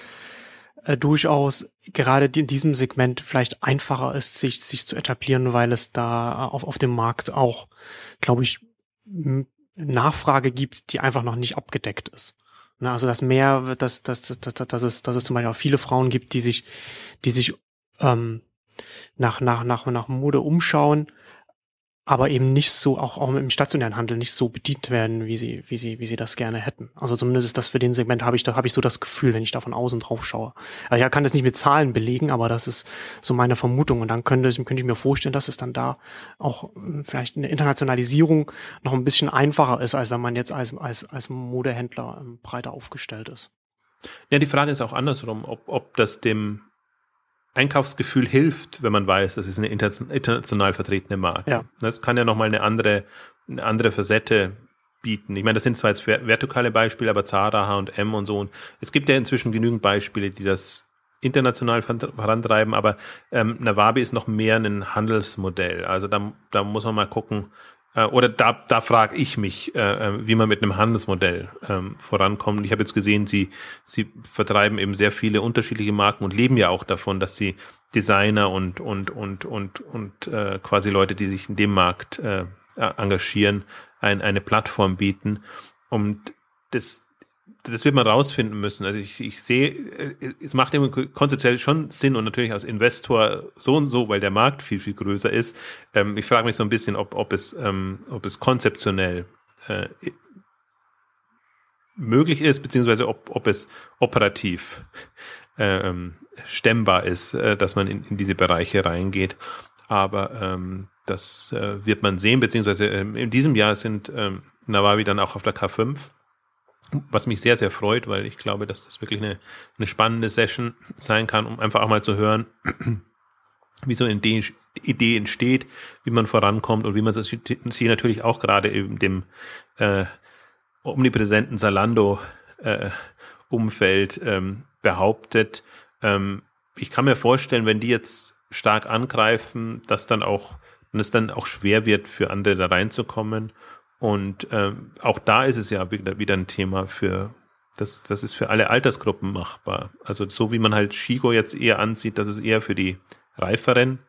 äh, durchaus gerade in diesem Segment vielleicht einfacher ist, sich, sich zu etablieren, weil es da auf, auf dem Markt auch, glaube ich, Nachfrage gibt, die einfach noch nicht abgedeckt ist. Ne, also dass mehr, dass, dass, dass, dass, es, dass es zum Beispiel auch viele Frauen gibt, die sich, die sich ähm, nach, nach, nach, nach Mode umschauen, aber eben nicht so, auch, auch im stationären Handel nicht so bedient werden, wie sie, wie sie, wie sie das gerne hätten. Also zumindest ist das für den Segment habe ich, da habe ich so das Gefühl, wenn ich da von außen drauf schaue. Also ich kann das nicht mit Zahlen belegen, aber das ist so meine Vermutung. Und dann könnte, könnte ich mir vorstellen, dass es dann da auch hm, vielleicht eine Internationalisierung noch ein bisschen einfacher ist, als wenn man jetzt als, als, als Modehändler ähm, breiter aufgestellt ist. Ja, die Frage ist auch andersrum, ob, ob das dem Einkaufsgefühl hilft, wenn man weiß, das ist eine international vertretene Marke. Ja. Das kann ja nochmal eine andere, eine andere Facette bieten. Ich meine, das sind zwar jetzt vertikale Beispiele, aber Zara, H&M und so. Und es gibt ja inzwischen genügend Beispiele, die das international vorantreiben, aber ähm, Nawabi ist noch mehr ein Handelsmodell. Also da, da muss man mal gucken, äh, oder da, da frage ich mich, äh, äh, wie man mit einem Handelsmodell ähm, vorankommt. Ich habe jetzt gesehen, sie, sie vertreiben eben sehr viele unterschiedliche Marken und leben ja auch davon, dass sie Designer und und und und und äh, quasi Leute, die sich in dem Markt äh, engagieren, ein, eine Plattform bieten. Und das, das wird man rausfinden müssen. Also ich, ich sehe, äh, es macht immer konzeptuell schon Sinn und natürlich als Investor so und so, weil der Markt viel, viel größer ist. Ähm, ich frage mich so ein bisschen, ob, ob, es, ähm, ob es konzeptionell äh, möglich ist, beziehungsweise ob, ob es operativ ähm, stemmbar ist, äh, dass man in, in diese Bereiche reingeht. Aber ähm, das äh, wird man sehen, beziehungsweise ähm, in diesem Jahr sind ähm, Nawavi dann auch auf der K5 was mich sehr, sehr freut, weil ich glaube, dass das wirklich eine, eine spannende Session sein kann, um einfach auch mal zu hören, wie so eine Idee, entsteht, wie man vorankommt und wie man sich natürlich auch gerade in dem äh, omnipräsenten Salando äh, ähm, behauptet. Ähm, ich kann mir vorstellen, wenn die jetzt stark angreifen, dass dann auch, es dann auch schwer wird, für andere da reinzukommen und ähm, auch da ist es ja wieder, ein Thema für, das, das ist für alle Altersgruppen machbar. Also so wie man halt Shigo jetzt eher ansieht, dass es eher für die reiferen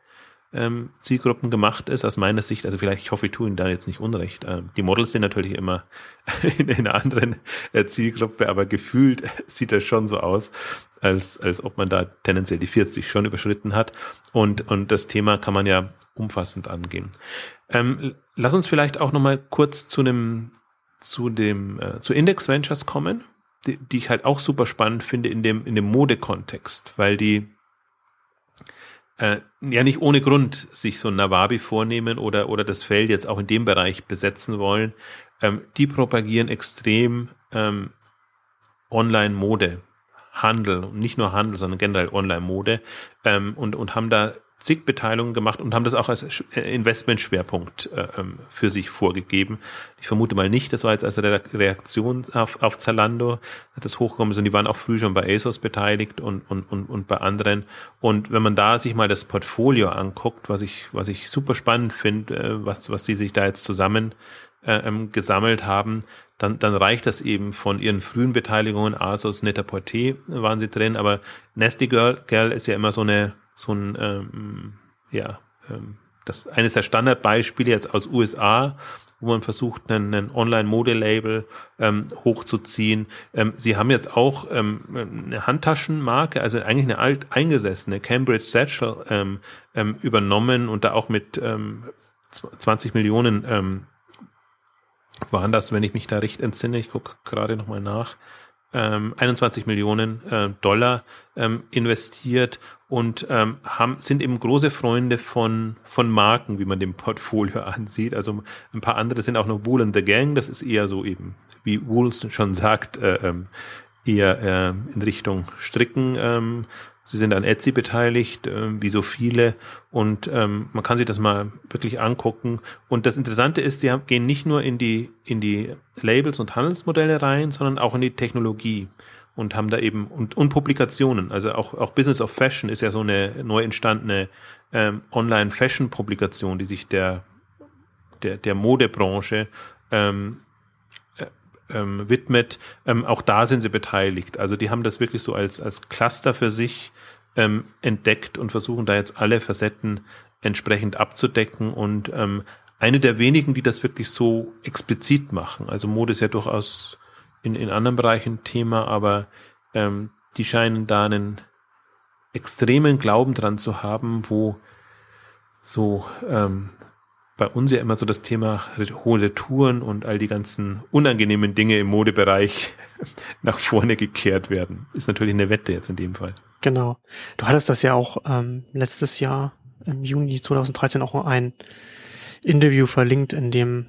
ähm, Zielgruppen gemacht ist, aus meiner Sicht. Also vielleicht, ich hoffe, ich tue Ihnen da jetzt nicht unrecht. Ähm, die Models sind natürlich immer in, in einer anderen äh, Zielgruppe, aber gefühlt sieht das schon so aus, als, als ob man da tendenziell die 40 schon überschritten hat. Und, und das Thema kann man ja umfassend angehen. Ähm, lass uns vielleicht auch nochmal kurz zu einem, zu dem, äh, zu Index Ventures kommen, die, die ich halt auch super spannend finde in dem, in dem Modekontext, weil die äh, ja nicht ohne Grund sich so ein Nawabi vornehmen oder, oder das Feld jetzt auch in dem Bereich besetzen wollen. Ähm, die propagieren extrem ähm, Online-Mode. Handel, und nicht nur Handel, sondern generell Online-Mode ähm, und, und haben da zig Beteiligungen gemacht und haben das auch als äh, Investmentschwerpunkt äh, ähm, für sich vorgegeben. Ich vermute mal nicht, das war jetzt der Reaktion auf, auf Zalando, das hochgekommen und die waren auch früh schon bei ASOS beteiligt und, und, und, und bei anderen. Und wenn man da sich mal das Portfolio anguckt, was ich, was ich super spannend finde, äh, was, was die sich da jetzt zusammen äh, ähm, gesammelt haben, dann, dann reicht das eben von ihren frühen Beteiligungen, Asos, Net-a-Porter waren sie drin, aber Nasty Girl, Girl ist ja immer so eine so ein, ähm, ja, ähm, das eines der Standardbeispiele jetzt aus USA, wo man versucht, einen, einen Online-Mode-Label ähm, hochzuziehen. Ähm, sie haben jetzt auch ähm, eine Handtaschenmarke, also eigentlich eine alt eingesessene Cambridge Satchel ähm, ähm, übernommen und da auch mit ähm, 20 Millionen ähm, waren das, wenn ich mich da recht entsinne. Ich gucke gerade nochmal nach ähm, 21 Millionen äh, Dollar ähm, investiert und ähm, haben, sind eben große Freunde von, von Marken, wie man dem Portfolio ansieht. Also ein paar andere sind auch noch Wool and the Gang, das ist eher so eben, wie Wool schon sagt, äh, ähm, eher äh, in Richtung Stricken ähm, Sie sind an Etsy beteiligt, äh, wie so viele, und ähm, man kann sich das mal wirklich angucken. Und das Interessante ist, sie haben, gehen nicht nur in die in die Labels und Handelsmodelle rein, sondern auch in die Technologie und haben da eben und, und Publikationen. Also auch auch Business of Fashion ist ja so eine neu entstandene ähm, Online-Fashion-Publikation, die sich der der der Modebranche ähm, ähm, widmet, ähm, auch da sind sie beteiligt. Also die haben das wirklich so als, als Cluster für sich ähm, entdeckt und versuchen da jetzt alle Facetten entsprechend abzudecken und ähm, eine der wenigen, die das wirklich so explizit machen. Also Mode ist ja durchaus in, in anderen Bereichen Thema, aber ähm, die scheinen da einen extremen Glauben dran zu haben, wo so ähm, bei uns ja immer so das Thema hohe Touren und all die ganzen unangenehmen Dinge im Modebereich nach vorne gekehrt werden. Ist natürlich eine Wette jetzt in dem Fall. Genau. Du hattest das ja auch ähm, letztes Jahr im Juni 2013 auch ein Interview verlinkt, in dem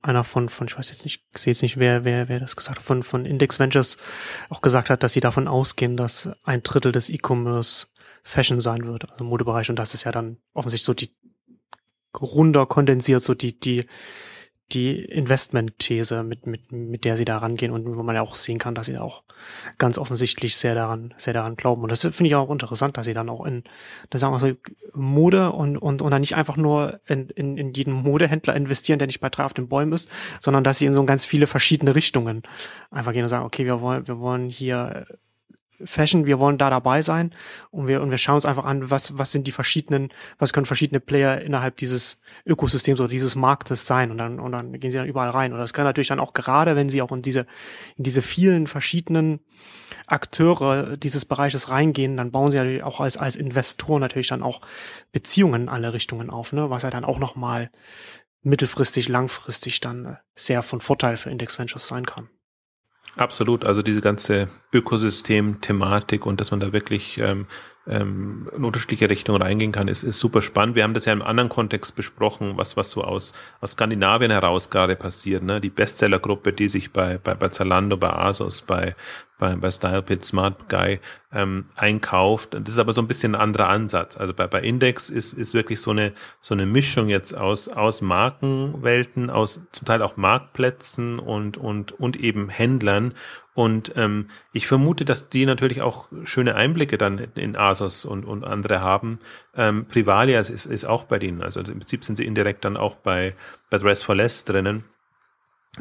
einer von, von, ich weiß jetzt nicht, ich sehe jetzt nicht, wer, wer, wer das gesagt hat, von, von Index Ventures auch gesagt hat, dass sie davon ausgehen, dass ein Drittel des E-Commerce Fashion sein wird, also Modebereich. Und das ist ja dann offensichtlich so die runter kondensiert, so die, die, die Investment-These, mit, mit, mit der sie da rangehen und wo man ja auch sehen kann, dass sie auch ganz offensichtlich sehr daran, sehr daran glauben. Und das finde ich auch interessant, dass sie dann auch in, da sagen wir so, Mode und, und, und dann nicht einfach nur in, in, in jeden Modehändler investieren, der nicht bei drei auf den Bäumen ist, sondern dass sie in so ganz viele verschiedene Richtungen einfach gehen und sagen, okay, wir wollen, wir wollen hier Fashion, wir wollen da dabei sein und wir, und wir schauen uns einfach an, was, was sind die verschiedenen, was können verschiedene Player innerhalb dieses Ökosystems oder dieses Marktes sein und dann, und dann gehen sie dann überall rein. Und das kann natürlich dann auch gerade, wenn sie auch in diese, in diese vielen verschiedenen Akteure dieses Bereiches reingehen, dann bauen sie ja auch als, als Investor natürlich dann auch Beziehungen in alle Richtungen auf, ne, was ja dann auch nochmal mittelfristig, langfristig dann sehr von Vorteil für Index Ventures sein kann. Absolut, also diese ganze Ökosystem-Thematik und dass man da wirklich ähm, ähm, in unterschiedliche Richtungen reingehen kann, ist, ist super spannend. Wir haben das ja im anderen Kontext besprochen, was, was so aus, aus Skandinavien heraus gerade passiert. Ne? Die Bestsellergruppe, die sich bei, bei, bei Zalando, bei Asos, bei, bei, bei StylePit, Smart Guy ähm, einkauft. Das ist aber so ein bisschen ein anderer Ansatz. Also bei, bei Index ist, ist wirklich so eine, so eine Mischung jetzt aus, aus Markenwelten, aus zum Teil auch Marktplätzen und, und, und eben Händlern. Und ähm, ich vermute, dass die natürlich auch schöne Einblicke dann in Asos und, und andere haben. Ähm, Privalia ist, ist auch bei denen. Also, also im Prinzip sind sie indirekt dann auch bei, bei Dress for Less drinnen,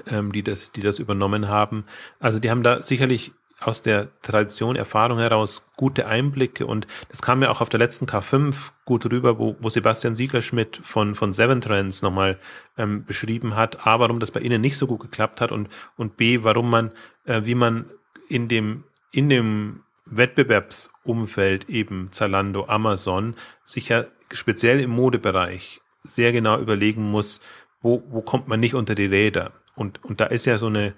ähm, die, das, die das übernommen haben. Also die haben da sicherlich aus der Tradition, Erfahrung heraus gute Einblicke und das kam ja auch auf der letzten K5 gut rüber, wo, wo Sebastian Sieglerschmidt von, von Seven Trends nochmal ähm, beschrieben hat, A, warum das bei Ihnen nicht so gut geklappt hat und, und B, warum man, äh, wie man in dem, in dem Wettbewerbsumfeld eben Zalando, Amazon sich ja speziell im Modebereich sehr genau überlegen muss, wo, wo kommt man nicht unter die Räder. Und, und da ist ja so eine,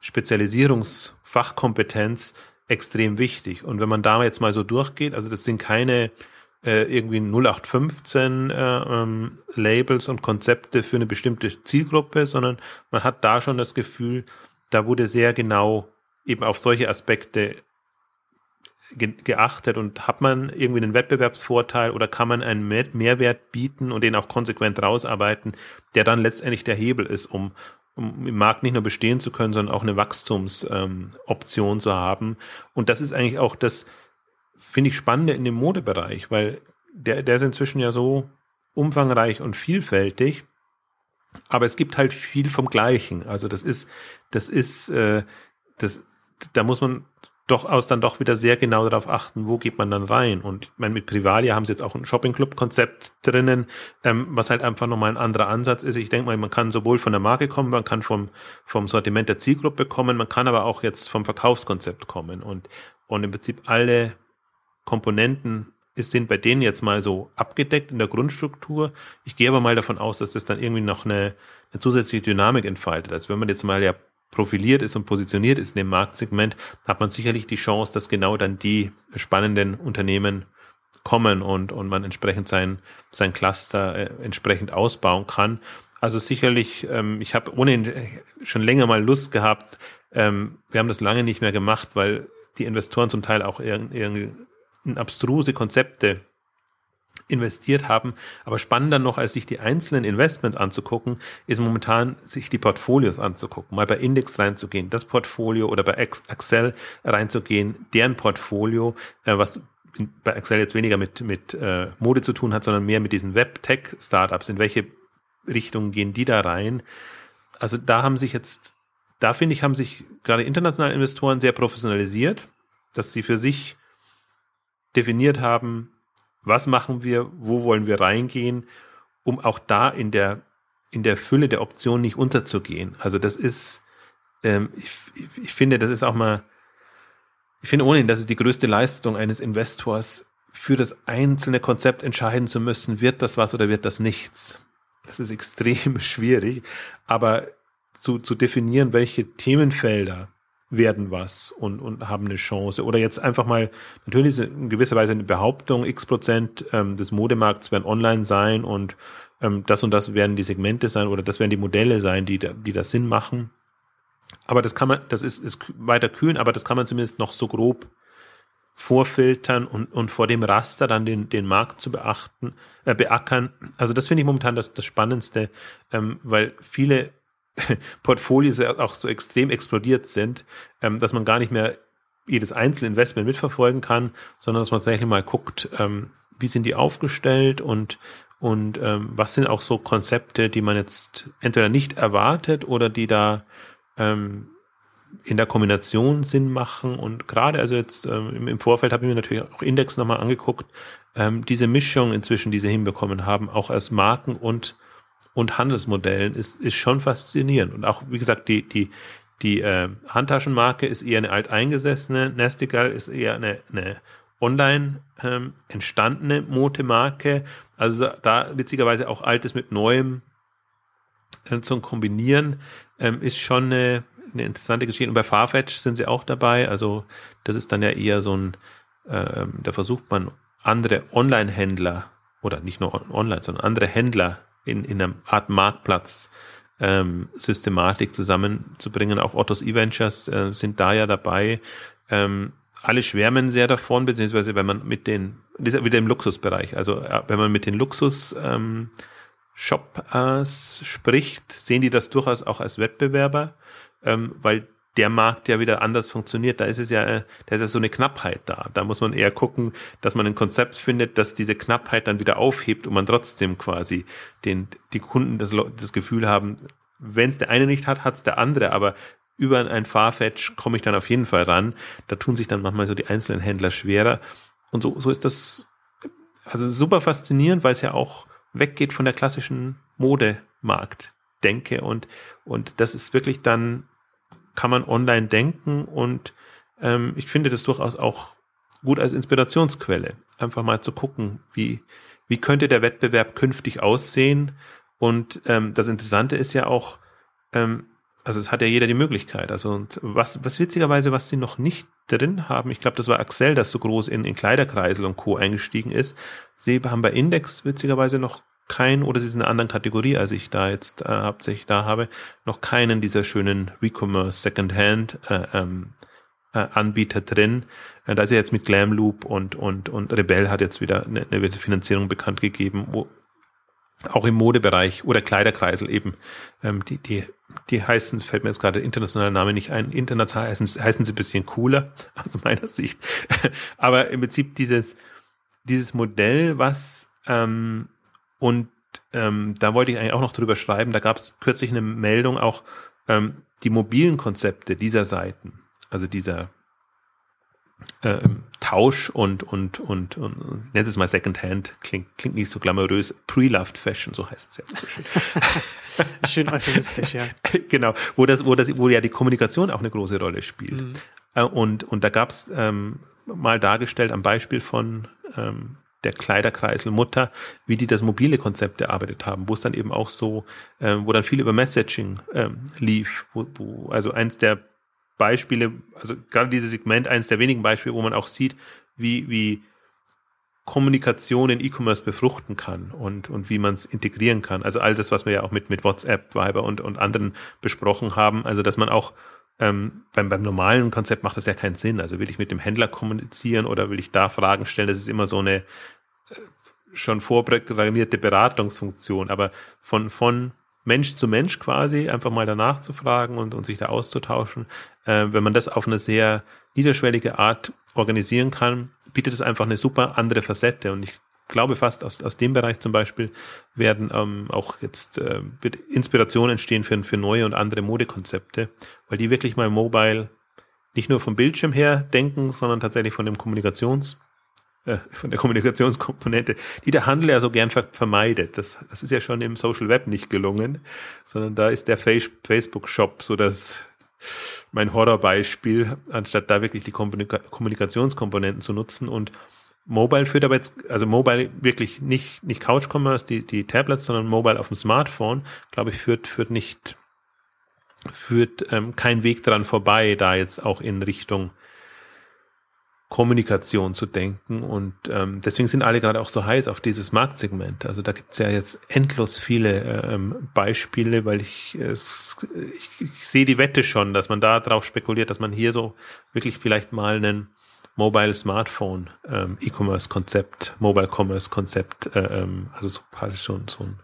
Spezialisierungsfachkompetenz extrem wichtig. Und wenn man da jetzt mal so durchgeht, also das sind keine äh, irgendwie 0815 äh, ähm, Labels und Konzepte für eine bestimmte Zielgruppe, sondern man hat da schon das Gefühl, da wurde sehr genau eben auf solche Aspekte ge geachtet und hat man irgendwie einen Wettbewerbsvorteil oder kann man einen Mehr Mehrwert bieten und den auch konsequent rausarbeiten, der dann letztendlich der Hebel ist, um, im Markt nicht nur bestehen zu können, sondern auch eine Wachstumsoption ähm, zu haben. Und das ist eigentlich auch das, finde ich, Spannende in dem Modebereich, weil der, der ist inzwischen ja so umfangreich und vielfältig. Aber es gibt halt viel vom Gleichen. Also das ist, das ist, äh, das, da muss man doch aus dann doch wieder sehr genau darauf achten, wo geht man dann rein. Und ich meine, mit Privalia haben sie jetzt auch ein Shopping-Club-Konzept drinnen, ähm, was halt einfach nochmal ein anderer Ansatz ist. Ich denke mal, man kann sowohl von der Marke kommen, man kann vom, vom Sortiment der Zielgruppe kommen, man kann aber auch jetzt vom Verkaufskonzept kommen. Und, und im Prinzip alle Komponenten sind bei denen jetzt mal so abgedeckt in der Grundstruktur. Ich gehe aber mal davon aus, dass das dann irgendwie noch eine, eine zusätzliche Dynamik entfaltet. Also wenn man jetzt mal ja profiliert ist und positioniert ist in dem Marktsegment, hat man sicherlich die Chance, dass genau dann die spannenden Unternehmen kommen und, und man entsprechend sein, sein Cluster äh, entsprechend ausbauen kann. Also sicherlich, ähm, ich habe ohnehin schon länger mal Lust gehabt, ähm, wir haben das lange nicht mehr gemacht, weil die Investoren zum Teil auch irgendwie abstruse Konzepte investiert haben. Aber spannender noch, als sich die einzelnen Investments anzugucken, ist momentan sich die Portfolios anzugucken, mal bei Index reinzugehen, das Portfolio oder bei Excel reinzugehen, deren Portfolio, äh, was bei Excel jetzt weniger mit, mit äh, Mode zu tun hat, sondern mehr mit diesen Web-Tech-Startups. In welche Richtung gehen die da rein? Also da haben sich jetzt, da finde ich, haben sich gerade internationale Investoren sehr professionalisiert, dass sie für sich definiert haben, was machen wir, wo wollen wir reingehen, um auch da in der, in der Fülle der Optionen nicht unterzugehen. Also das ist, ähm, ich, ich finde, das ist auch mal, ich finde ohnehin, das ist die größte Leistung eines Investors, für das einzelne Konzept entscheiden zu müssen, wird das was oder wird das nichts. Das ist extrem schwierig, aber zu, zu definieren, welche Themenfelder werden was und, und haben eine Chance. Oder jetzt einfach mal, natürlich ist in gewisser Weise eine Behauptung, x Prozent ähm, des Modemarkts werden online sein und ähm, das und das werden die Segmente sein oder das werden die Modelle sein, die, die das Sinn machen. Aber das kann man, das ist, ist weiter kühn, aber das kann man zumindest noch so grob vorfiltern und, und vor dem Raster dann den, den Markt zu beachten, äh, beackern. Also das finde ich momentan das, das Spannendste, ähm, weil viele Portfolios auch so extrem explodiert sind, ähm, dass man gar nicht mehr jedes einzelne Investment mitverfolgen kann, sondern dass man tatsächlich mal guckt, ähm, wie sind die aufgestellt und und ähm, was sind auch so Konzepte, die man jetzt entweder nicht erwartet oder die da ähm, in der Kombination Sinn machen. Und gerade also jetzt ähm, im Vorfeld habe ich mir natürlich auch Index nochmal angeguckt, ähm, diese Mischung inzwischen, die sie hinbekommen haben, auch als Marken und und Handelsmodellen ist, ist schon faszinierend. Und auch, wie gesagt, die, die, die äh, Handtaschenmarke ist eher eine alteingesessene, Nestigal ist eher eine, eine online ähm, entstandene Modemarke. Also da witzigerweise auch Altes mit Neuem äh, zu kombinieren, ähm, ist schon eine, eine interessante Geschichte. Und bei Farfetch sind sie auch dabei. Also das ist dann ja eher so ein, äh, da versucht man andere Online-Händler oder nicht nur online, sondern andere Händler in, in einer Art Marktplatz ähm, Systematik zusammenzubringen. Auch Ottos E-Ventures äh, sind da ja dabei. Ähm, alle schwärmen sehr davon, beziehungsweise wenn man mit den, das ist wieder im Luxusbereich, also äh, wenn man mit den Luxus ähm, Shop äh, spricht, sehen die das durchaus auch als Wettbewerber, ähm, weil der Markt ja wieder anders funktioniert. Da ist es ja, äh, da ist ja so eine Knappheit da. Da muss man eher gucken, dass man ein Konzept findet, das diese Knappheit dann wieder aufhebt und man trotzdem quasi den, die Kunden das, das Gefühl haben, wenn es der eine nicht hat, hat es der andere. Aber über ein Farfetch komme ich dann auf jeden Fall ran. Da tun sich dann manchmal so die einzelnen Händler schwerer. Und so, so ist das also super faszinierend, weil es ja auch weggeht von der klassischen Modemarkt denke und und das ist wirklich dann kann man online denken und ähm, ich finde das durchaus auch gut als Inspirationsquelle. Einfach mal zu gucken, wie, wie könnte der Wettbewerb künftig aussehen. Und ähm, das Interessante ist ja auch, ähm, also es hat ja jeder die Möglichkeit. Also und was, was witzigerweise, was sie noch nicht drin haben, ich glaube, das war Axel, das so groß in, in Kleiderkreisel und Co. eingestiegen ist. Sie haben bei Index witzigerweise noch kein, oder sie sind in einer anderen Kategorie, als ich da jetzt äh, hauptsächlich da habe, noch keinen dieser schönen Recommerce Secondhand äh, ähm, äh, Anbieter drin. Äh, da ist er jetzt mit Glamloop und, und, und Rebell hat jetzt wieder eine, eine Finanzierung bekannt gegeben, wo auch im Modebereich oder Kleiderkreisel eben, ähm, die, die, die heißen, fällt mir jetzt gerade der internationale Name nicht ein, international heißen, heißen sie ein bisschen cooler, aus meiner Sicht. Aber im Prinzip dieses, dieses Modell, was ähm, und ähm, da wollte ich eigentlich auch noch drüber schreiben. Da gab es kürzlich eine Meldung auch ähm, die mobilen Konzepte dieser Seiten, also dieser äh, Tausch und und und, und, nennt es mal Secondhand, klingt klingt nicht so glamourös. Pre-loved Fashion, so heißt es ja. Schön. schön euphemistisch, ja. genau, wo das wo das wo ja die Kommunikation auch eine große Rolle spielt. Mhm. Äh, und und da gab es ähm, mal dargestellt am Beispiel von ähm, der Kleiderkreisel Mutter, wie die das mobile Konzept erarbeitet haben, wo es dann eben auch so, äh, wo dann viel über Messaging ähm, lief, wo, wo, also eins der Beispiele, also gerade dieses Segment, eins der wenigen Beispiele, wo man auch sieht, wie, wie Kommunikation in E-Commerce befruchten kann und, und wie man es integrieren kann. Also all das, was wir ja auch mit, mit WhatsApp, Viber und, und anderen besprochen haben, also dass man auch ähm, beim, beim normalen Konzept macht das ja keinen Sinn. Also will ich mit dem Händler kommunizieren oder will ich da Fragen stellen? Das ist immer so eine äh, schon vorprogrammierte Beratungsfunktion. Aber von, von Mensch zu Mensch quasi einfach mal danach zu fragen und, und sich da auszutauschen, äh, wenn man das auf eine sehr niederschwellige Art organisieren kann, bietet es einfach eine super andere Facette. Und ich glaube fast aus, aus dem Bereich zum Beispiel werden ähm, auch jetzt äh, wird Inspiration entstehen für, für neue und andere Modekonzepte, weil die wirklich mal mobile nicht nur vom Bildschirm her denken, sondern tatsächlich von dem Kommunikations äh, von der Kommunikationskomponente, die der Handel ja so gern ver vermeidet. Das, das ist ja schon im Social Web nicht gelungen, sondern da ist der Facebook-Shop so das mein Horrorbeispiel, anstatt da wirklich die Kommunika Kommunikationskomponenten zu nutzen und Mobile führt aber jetzt, also Mobile wirklich nicht, nicht Couch-Commerce, die, die Tablets, sondern Mobile auf dem Smartphone, glaube ich, führt, führt nicht, führt ähm, kein Weg daran vorbei, da jetzt auch in Richtung Kommunikation zu denken. Und ähm, deswegen sind alle gerade auch so heiß auf dieses Marktsegment. Also da gibt's ja jetzt endlos viele ähm, Beispiele, weil ich, es, ich, ich sehe die Wette schon, dass man da drauf spekuliert, dass man hier so wirklich vielleicht mal einen Mobile Smartphone ähm, E-Commerce Konzept, Mobile Commerce Konzept, äh, ähm, also so quasi schon so ein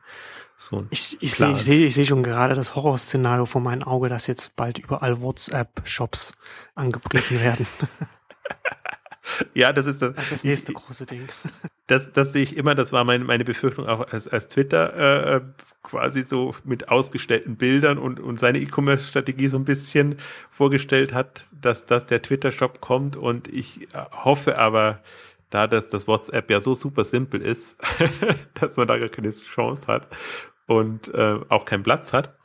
so ein Ich, ich sehe ich seh, ich seh schon gerade das Horrorszenario vor meinem Auge, dass jetzt bald überall WhatsApp-Shops angepriesen werden. ja, das ist das, das, ist das nächste große Ding. Das, das sehe ich immer, das war mein, meine Befürchtung auch als, als Twitter äh, quasi so mit ausgestellten Bildern und, und seine E-Commerce-Strategie so ein bisschen vorgestellt hat, dass, dass der Twitter-Shop kommt und ich äh, hoffe aber, da das, das WhatsApp ja so super simpel ist, dass man da gar keine Chance hat und äh, auch keinen Platz hat.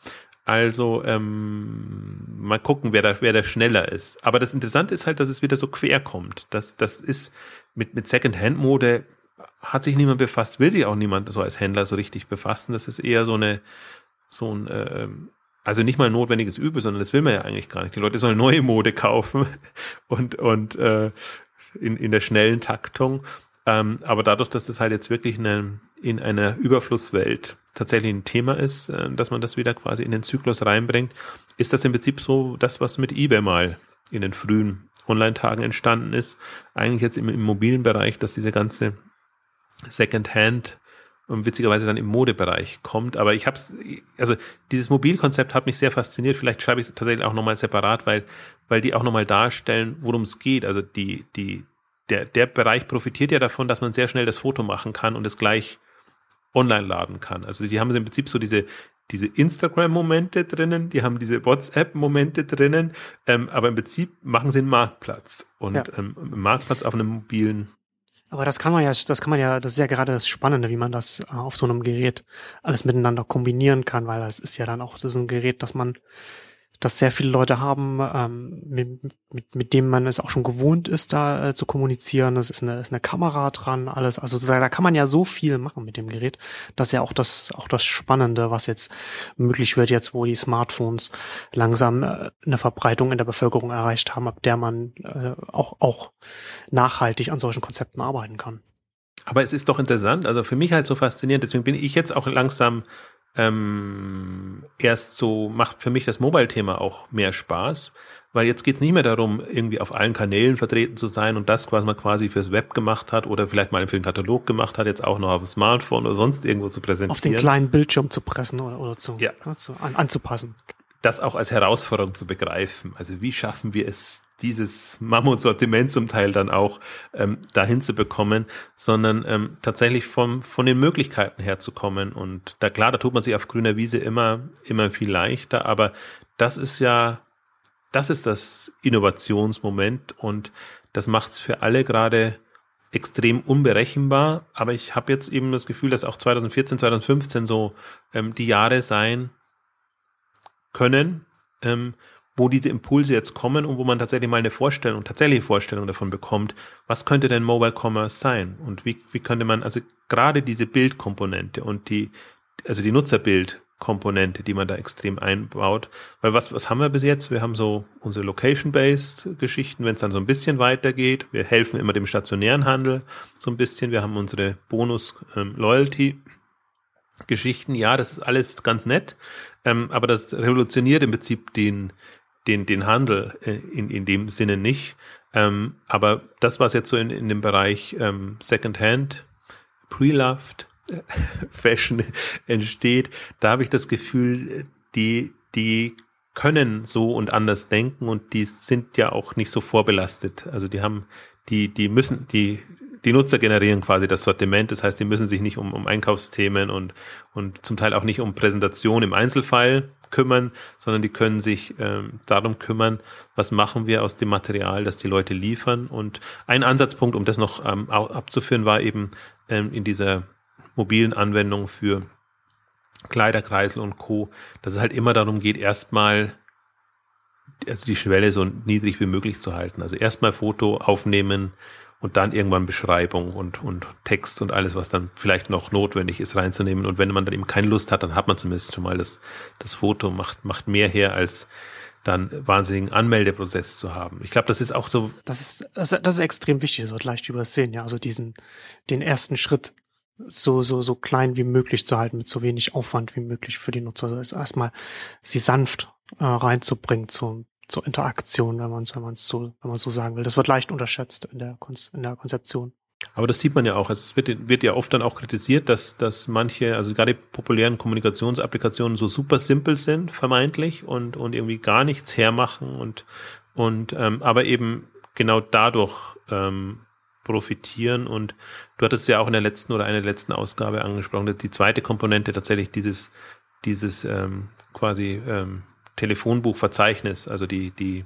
Also ähm, mal gucken, wer da, wer da schneller ist. Aber das Interessante ist halt, dass es wieder so quer kommt. Das, das ist mit, mit Second-Hand-Mode hat sich niemand befasst, will sich auch niemand so als Händler so richtig befassen. Das ist eher so eine, so ein, äh, also nicht mal ein notwendiges Übel, sondern das will man ja eigentlich gar nicht. Die Leute sollen neue Mode kaufen und, und äh, in, in der schnellen Taktung. Ähm, aber dadurch, dass das halt jetzt wirklich eine, in einer Überflusswelt tatsächlich ein Thema ist, äh, dass man das wieder quasi in den Zyklus reinbringt, ist das im Prinzip so das, was mit eBay mal in den frühen Online-Tagen entstanden ist. Eigentlich jetzt im, im mobilen Bereich, dass diese ganze Secondhand und witzigerweise dann im Modebereich kommt. Aber ich habe es, also dieses Mobilkonzept hat mich sehr fasziniert. Vielleicht schreibe ich es tatsächlich auch nochmal separat, weil, weil die auch nochmal darstellen, worum es geht. Also die, die, der, der Bereich profitiert ja davon, dass man sehr schnell das Foto machen kann und es gleich online laden kann. Also die haben im Prinzip so diese, diese Instagram-Momente drinnen, die haben diese WhatsApp-Momente drinnen, ähm, aber im Prinzip machen sie einen Marktplatz und ja. ähm, Marktplatz auf einem mobilen aber das kann man ja, das kann man ja, das ist ja gerade das Spannende, wie man das äh, auf so einem Gerät alles miteinander kombinieren kann, weil das ist ja dann auch das ist ein Gerät, das man das sehr viele Leute haben, ähm, mit, mit, mit dem man es auch schon gewohnt ist, da äh, zu kommunizieren. Es ist eine, ist eine Kamera dran, alles. Also da, da kann man ja so viel machen mit dem Gerät. Das ist ja auch das, auch das Spannende, was jetzt möglich wird, jetzt wo die Smartphones langsam äh, eine Verbreitung in der Bevölkerung erreicht haben, ab der man äh, auch, auch nachhaltig an solchen Konzepten arbeiten kann. Aber es ist doch interessant, also für mich halt so faszinierend, deswegen bin ich jetzt auch langsam ähm, erst so macht für mich das Mobile-Thema auch mehr Spaß, weil jetzt geht's nicht mehr darum, irgendwie auf allen Kanälen vertreten zu sein und das, was man quasi fürs Web gemacht hat oder vielleicht mal für den Katalog gemacht hat, jetzt auch noch auf dem Smartphone oder sonst irgendwo zu präsentieren. Auf den kleinen Bildschirm zu pressen oder, oder zu, ja. Ja, zu an, anzupassen das auch als Herausforderung zu begreifen. Also wie schaffen wir es, dieses Mammutsortiment zum Teil dann auch ähm, dahin zu bekommen, sondern ähm, tatsächlich vom, von den Möglichkeiten herzukommen. Und da klar, da tut man sich auf grüner Wiese immer, immer viel leichter, aber das ist ja, das ist das Innovationsmoment und das macht es für alle gerade extrem unberechenbar. Aber ich habe jetzt eben das Gefühl, dass auch 2014, 2015 so ähm, die Jahre sein, können, ähm, wo diese Impulse jetzt kommen und wo man tatsächlich mal eine Vorstellung, tatsächliche Vorstellung davon bekommt, was könnte denn Mobile Commerce sein und wie, wie könnte man, also gerade diese Bildkomponente und die, also die Nutzerbildkomponente, die man da extrem einbaut, weil was, was haben wir bis jetzt? Wir haben so unsere Location-Based Geschichten, wenn es dann so ein bisschen weitergeht. Wir helfen immer dem stationären Handel so ein bisschen. Wir haben unsere Bonus-Loyalty- ähm, Geschichten, ja, das ist alles ganz nett, ähm, aber das revolutioniert im Prinzip den, den, den Handel äh, in, in dem Sinne nicht. Ähm, aber das, was jetzt so in, in dem Bereich ähm, Secondhand, Pre-Loved äh, Fashion entsteht, da habe ich das Gefühl, die, die können so und anders denken und die sind ja auch nicht so vorbelastet. Also die haben, die, die müssen, die die Nutzer generieren quasi das Sortiment. Das heißt, die müssen sich nicht um, um Einkaufsthemen und, und zum Teil auch nicht um Präsentation im Einzelfall kümmern, sondern die können sich ähm, darum kümmern, was machen wir aus dem Material, das die Leute liefern. Und ein Ansatzpunkt, um das noch ähm, abzuführen, war eben ähm, in dieser mobilen Anwendung für Kleiderkreisel und Co., dass es halt immer darum geht, erstmal also die Schwelle so niedrig wie möglich zu halten. Also erstmal Foto aufnehmen, und dann irgendwann Beschreibung und, und Text und alles, was dann vielleicht noch notwendig ist, reinzunehmen. Und wenn man dann eben keine Lust hat, dann hat man zumindest schon mal das, das Foto, macht, macht mehr her als dann wahnsinnigen Anmeldeprozess zu haben. Ich glaube, das ist auch so. Das ist, das, ist extrem wichtig, das wird leicht übersehen, ja. Also diesen, den ersten Schritt so, so, so klein wie möglich zu halten, mit so wenig Aufwand wie möglich für die Nutzer. Also erstmal sie sanft äh, reinzubringen zum, zur Interaktion, wenn man es wenn so, so sagen will. Das wird leicht unterschätzt in der, Kon in der Konzeption. Aber das sieht man ja auch. Also es wird, wird ja oft dann auch kritisiert, dass, dass manche, also gerade populären Kommunikationsapplikationen so super simpel sind, vermeintlich, und, und irgendwie gar nichts hermachen und, und ähm, aber eben genau dadurch ähm, profitieren. Und du hattest ja auch in der letzten oder einer der letzten Ausgabe angesprochen, die zweite Komponente tatsächlich dieses, dieses ähm, quasi ähm, Telefonbuchverzeichnis, also die, die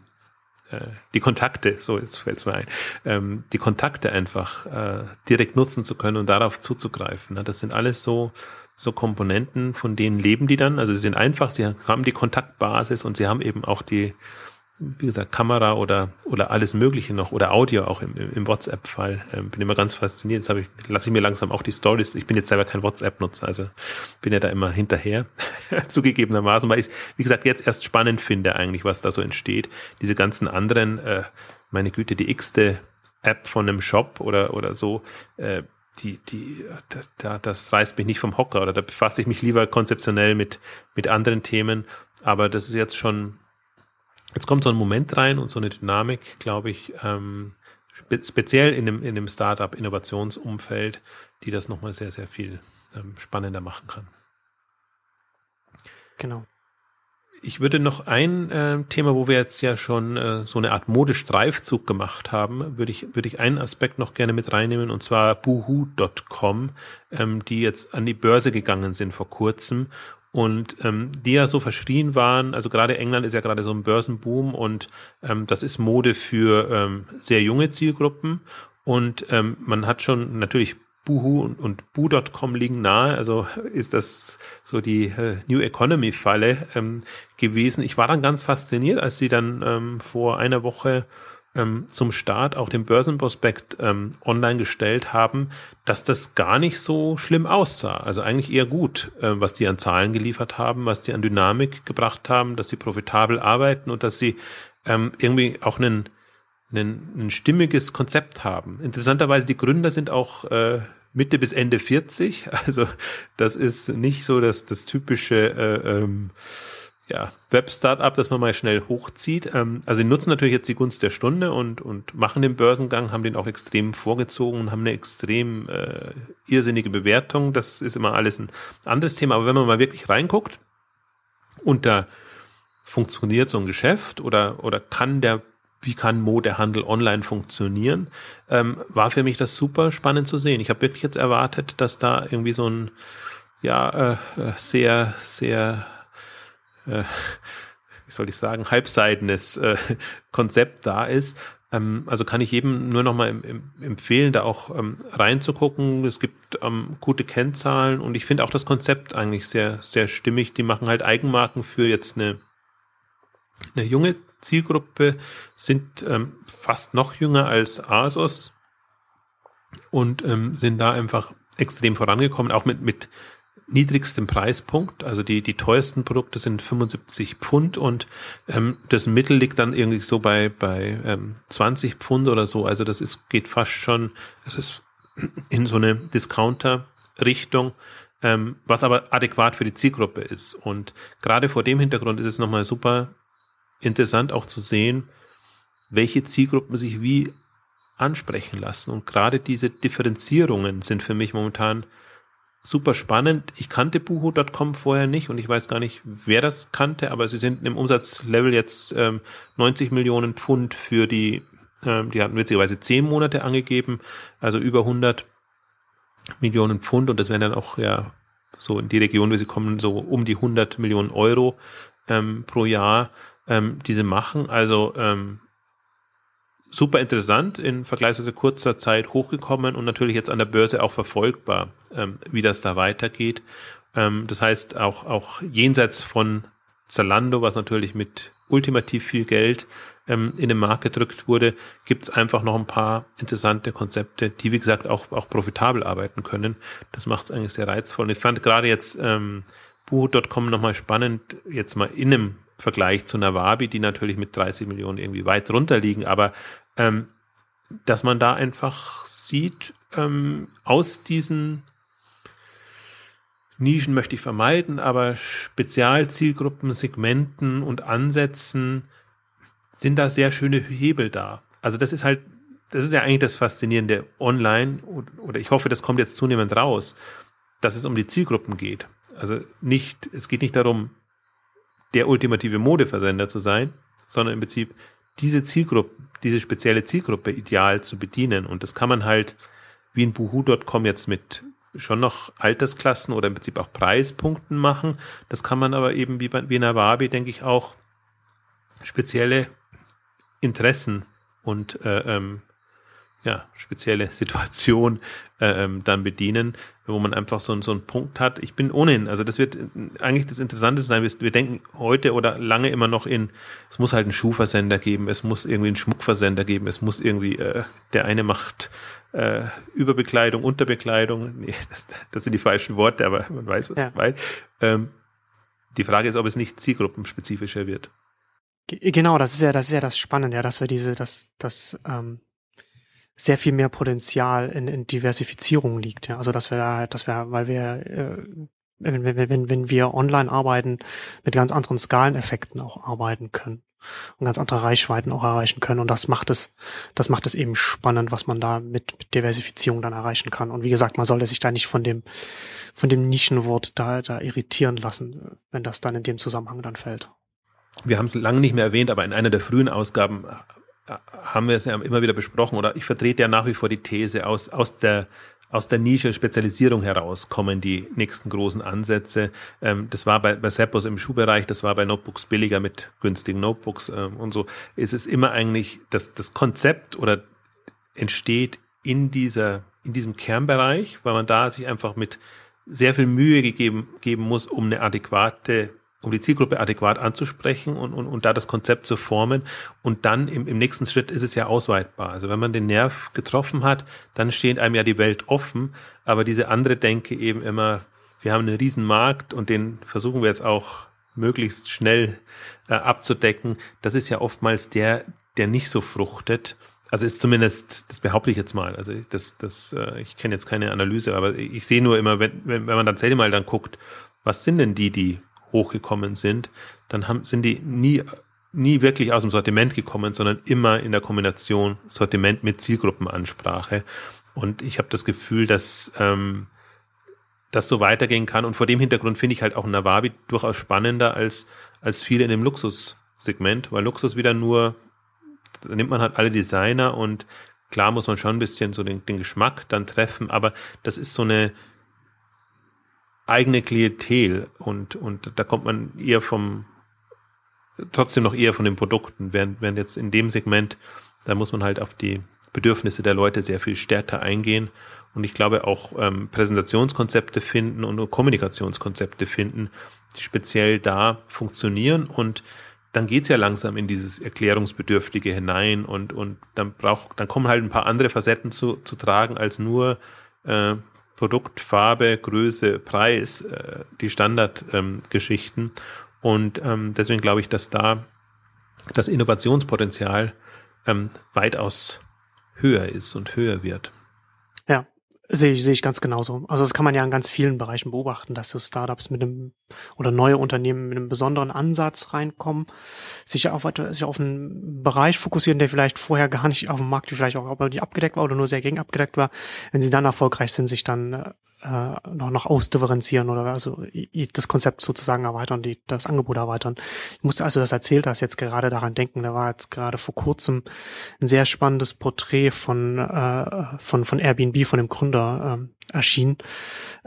äh, die Kontakte, so jetzt fällt es mir ein, ähm, die Kontakte einfach äh, direkt nutzen zu können und darauf zuzugreifen. Ne? Das sind alles so so Komponenten, von denen leben die dann. Also sie sind einfach, sie haben die Kontaktbasis und sie haben eben auch die wie gesagt, Kamera oder, oder alles Mögliche noch oder Audio auch im, im WhatsApp-Fall. Ähm, bin immer ganz fasziniert. Jetzt ich, lasse ich mir langsam auch die Stories. Ich bin jetzt selber kein WhatsApp-Nutzer, also bin ja da immer hinterher, zugegebenermaßen, weil ich wie gesagt, jetzt erst spannend finde eigentlich, was da so entsteht. Diese ganzen anderen, äh, meine Güte, die x-te App von einem Shop oder, oder so, äh, die, die, da, da, das reißt mich nicht vom Hocker oder da befasse ich mich lieber konzeptionell mit, mit anderen Themen. Aber das ist jetzt schon, Jetzt kommt so ein Moment rein und so eine Dynamik, glaube ich, ähm, spe speziell in dem, in dem Startup-Innovationsumfeld, die das nochmal sehr, sehr viel ähm, spannender machen kann. Genau. Ich würde noch ein äh, Thema, wo wir jetzt ja schon äh, so eine Art Modestreifzug gemacht haben, würde ich, würde ich einen Aspekt noch gerne mit reinnehmen, und zwar boohoo.com, ähm, die jetzt an die Börse gegangen sind vor kurzem und ähm, die ja so verschrien waren. Also gerade England ist ja gerade so ein Börsenboom und ähm, das ist Mode für ähm, sehr junge Zielgruppen. Und ähm, man hat schon natürlich Boohoo und, und Boo.com liegen nahe. Also ist das so die äh, New Economy Falle ähm, gewesen. Ich war dann ganz fasziniert, als sie dann ähm, vor einer Woche ähm, zum Start auch den Börsenprospekt ähm, online gestellt haben, dass das gar nicht so schlimm aussah. Also eigentlich eher gut, äh, was die an Zahlen geliefert haben, was die an Dynamik gebracht haben, dass sie profitabel arbeiten und dass sie ähm, irgendwie auch einen, einen, ein stimmiges Konzept haben. Interessanterweise, die Gründer sind auch äh, Mitte bis Ende 40. Also das ist nicht so dass das typische äh, ähm, ja, Web-Startup, das man mal schnell hochzieht. Ähm, also sie nutzen natürlich jetzt die Gunst der Stunde und, und machen den Börsengang, haben den auch extrem vorgezogen und haben eine extrem äh, irrsinnige Bewertung. Das ist immer alles ein anderes Thema. Aber wenn man mal wirklich reinguckt da funktioniert so ein Geschäft oder, oder kann der wie kann Modehandel online funktionieren, ähm, war für mich das super spannend zu sehen. Ich habe wirklich jetzt erwartet, dass da irgendwie so ein ja äh, sehr sehr äh, wie soll ich sagen, halbseidenes äh, Konzept da ist. Ähm, also kann ich jedem nur noch mal im, im, empfehlen, da auch ähm, reinzugucken. Es gibt ähm, gute Kennzahlen und ich finde auch das Konzept eigentlich sehr, sehr stimmig. Die machen halt Eigenmarken für jetzt eine, eine junge Zielgruppe, sind ähm, fast noch jünger als Asos und ähm, sind da einfach extrem vorangekommen, auch mit, mit niedrigstem Preispunkt. Also die, die teuersten Produkte sind 75 Pfund und ähm, das Mittel liegt dann irgendwie so bei, bei ähm, 20 Pfund oder so. Also das ist, geht fast schon, das ist in so eine Discounter-Richtung, ähm, was aber adäquat für die Zielgruppe ist. Und gerade vor dem Hintergrund ist es nochmal super interessant auch zu sehen, welche Zielgruppen sich wie ansprechen lassen. Und gerade diese Differenzierungen sind für mich momentan super spannend. Ich kannte Buho.com vorher nicht und ich weiß gar nicht, wer das kannte, aber sie sind im Umsatzlevel jetzt ähm, 90 Millionen Pfund für die, ähm, die hatten witzigerweise 10 Monate angegeben, also über 100 Millionen Pfund und das wären dann auch ja so in die Region, wie sie kommen, so um die 100 Millionen Euro ähm, pro Jahr, ähm, diese machen. Also ähm, super interessant, in vergleichsweise kurzer Zeit hochgekommen und natürlich jetzt an der Börse auch verfolgbar, ähm, wie das da weitergeht. Ähm, das heißt, auch, auch jenseits von Zalando, was natürlich mit ultimativ viel Geld ähm, in den Markt gedrückt wurde, gibt es einfach noch ein paar interessante Konzepte, die, wie gesagt, auch, auch profitabel arbeiten können. Das macht es eigentlich sehr reizvoll. Und ich fand gerade jetzt ähm, Buho.com nochmal spannend, jetzt mal in einem Vergleich zu Nawabi, die natürlich mit 30 Millionen irgendwie weit drunter liegen, aber ähm, dass man da einfach sieht, ähm, aus diesen Nischen möchte ich vermeiden, aber Spezialzielgruppen, Segmenten und Ansätzen sind da sehr schöne Hebel da. Also das ist halt das ist ja eigentlich das Faszinierende online, oder ich hoffe, das kommt jetzt zunehmend raus, dass es um die Zielgruppen geht. Also nicht, es geht nicht darum, der ultimative Modeversender zu sein, sondern im Prinzip diese Zielgruppe, diese spezielle Zielgruppe ideal zu bedienen. Und das kann man halt wie in Boohoo.com jetzt mit schon noch Altersklassen oder im Prinzip auch Preispunkten machen. Das kann man aber eben wie, bei, wie in Awabi, denke ich, auch spezielle Interessen und äh, ähm, ja, spezielle Situation äh, ähm, dann bedienen, wo man einfach so, so einen Punkt hat. Ich bin ohnehin, also das wird eigentlich das Interessante sein. Wir, wir denken heute oder lange immer noch in, es muss halt einen Schuhversender geben, es muss irgendwie einen Schmuckversender geben, es muss irgendwie, äh, der eine macht äh, Überbekleidung, Unterbekleidung. Nee, das, das sind die falschen Worte, aber man weiß, was ja. ich meine. Ähm, die Frage ist, ob es nicht zielgruppenspezifischer wird. Genau, das ist ja, das ist ja das Spannende, ja, dass wir diese, dass, dass ähm, sehr viel mehr Potenzial in, in Diversifizierung liegt. Ja. Also dass wir da, dass wir, weil wir äh, wenn, wenn, wenn, wir online arbeiten, mit ganz anderen Skaleneffekten auch arbeiten können und ganz andere Reichweiten auch erreichen können. Und das macht es, das macht es eben spannend, was man da mit, mit Diversifizierung dann erreichen kann. Und wie gesagt, man sollte sich da nicht von dem, von dem Nischenwort da, da irritieren lassen, wenn das dann in dem Zusammenhang dann fällt. Wir haben es lange nicht mehr erwähnt, aber in einer der frühen Ausgaben haben wir es ja immer wieder besprochen oder ich vertrete ja nach wie vor die These, aus, aus der aus der Nische Spezialisierung heraus kommen die nächsten großen Ansätze. Ähm, das war bei, bei Seppos im Schuhbereich, das war bei Notebooks billiger mit günstigen Notebooks ähm, und so. Es ist immer eigentlich, das, das Konzept oder entsteht in dieser, in diesem Kernbereich, weil man da sich einfach mit sehr viel Mühe gegeben, geben muss, um eine adäquate um die Zielgruppe adäquat anzusprechen und, und, und da das Konzept zu formen. Und dann im, im nächsten Schritt ist es ja ausweitbar. Also wenn man den Nerv getroffen hat, dann steht einem ja die Welt offen. Aber diese andere Denke eben immer, wir haben einen riesen Markt und den versuchen wir jetzt auch möglichst schnell äh, abzudecken. Das ist ja oftmals der, der nicht so fruchtet. Also ist zumindest, das behaupte ich jetzt mal. Also das, das, äh, ich kenne jetzt keine Analyse, aber ich sehe nur immer, wenn, wenn, wenn man dann selber mal dann guckt, was sind denn die, die hochgekommen sind, dann haben, sind die nie, nie wirklich aus dem Sortiment gekommen, sondern immer in der Kombination Sortiment mit Zielgruppenansprache. Und ich habe das Gefühl, dass ähm, das so weitergehen kann. Und vor dem Hintergrund finde ich halt auch Nawabi durchaus spannender als, als viele in dem Luxussegment, weil Luxus wieder nur, da nimmt man halt alle Designer und klar muss man schon ein bisschen so den, den Geschmack dann treffen, aber das ist so eine, eigene Klientel und, und da kommt man eher vom, trotzdem noch eher von den Produkten, während, während jetzt in dem Segment, da muss man halt auf die Bedürfnisse der Leute sehr viel stärker eingehen. Und ich glaube auch ähm, Präsentationskonzepte finden und Kommunikationskonzepte finden, die speziell da funktionieren. Und dann geht's ja langsam in dieses Erklärungsbedürftige hinein und, und dann braucht, dann kommen halt ein paar andere Facetten zu, zu tragen als nur äh, Produkt, Farbe, Größe, Preis, äh, die Standardgeschichten. Ähm, und ähm, deswegen glaube ich, dass da das Innovationspotenzial ähm, weitaus höher ist und höher wird. Sehe ich, sehe ich ganz genauso. Also das kann man ja in ganz vielen Bereichen beobachten, dass so Startups mit einem oder neue Unternehmen mit einem besonderen Ansatz reinkommen, sich auf, sich auf einen Bereich fokussieren, der vielleicht vorher gar nicht auf dem Markt vielleicht auch nicht abgedeckt war oder nur sehr gering abgedeckt war. Wenn sie dann erfolgreich sind, sich dann äh, noch, noch ausdifferenzieren oder also das Konzept sozusagen erweitern, die, das Angebot erweitern. Ich musste also das erzählt hast, jetzt gerade daran denken, da war jetzt gerade vor kurzem ein sehr spannendes Porträt von, äh, von, von Airbnb, von dem Gründer ähm, erschienen.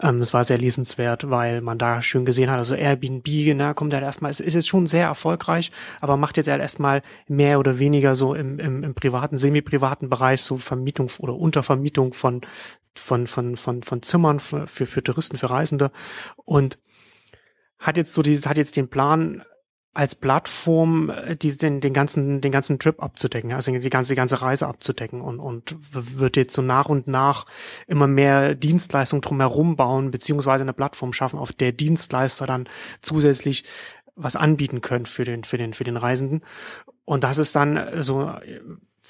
Ähm, das war sehr lesenswert, weil man da schön gesehen hat, also Airbnb, na, kommt halt erstmal, es ist jetzt schon sehr erfolgreich, aber macht jetzt halt erstmal mehr oder weniger so im, im, im privaten, semi-privaten Bereich so Vermietung oder Untervermietung von von, von, von, von Zimmern für, für, Touristen, für Reisende und hat jetzt so dieses, hat jetzt den Plan, als Plattform äh, die, den, den ganzen den ganzen Trip abzudecken, also die ganze die ganze Reise abzudecken und und wird jetzt so nach und nach immer mehr Dienstleistungen drumherum bauen beziehungsweise eine Plattform schaffen, auf der Dienstleister dann zusätzlich was anbieten können für den für den für den Reisenden. Und das ist dann so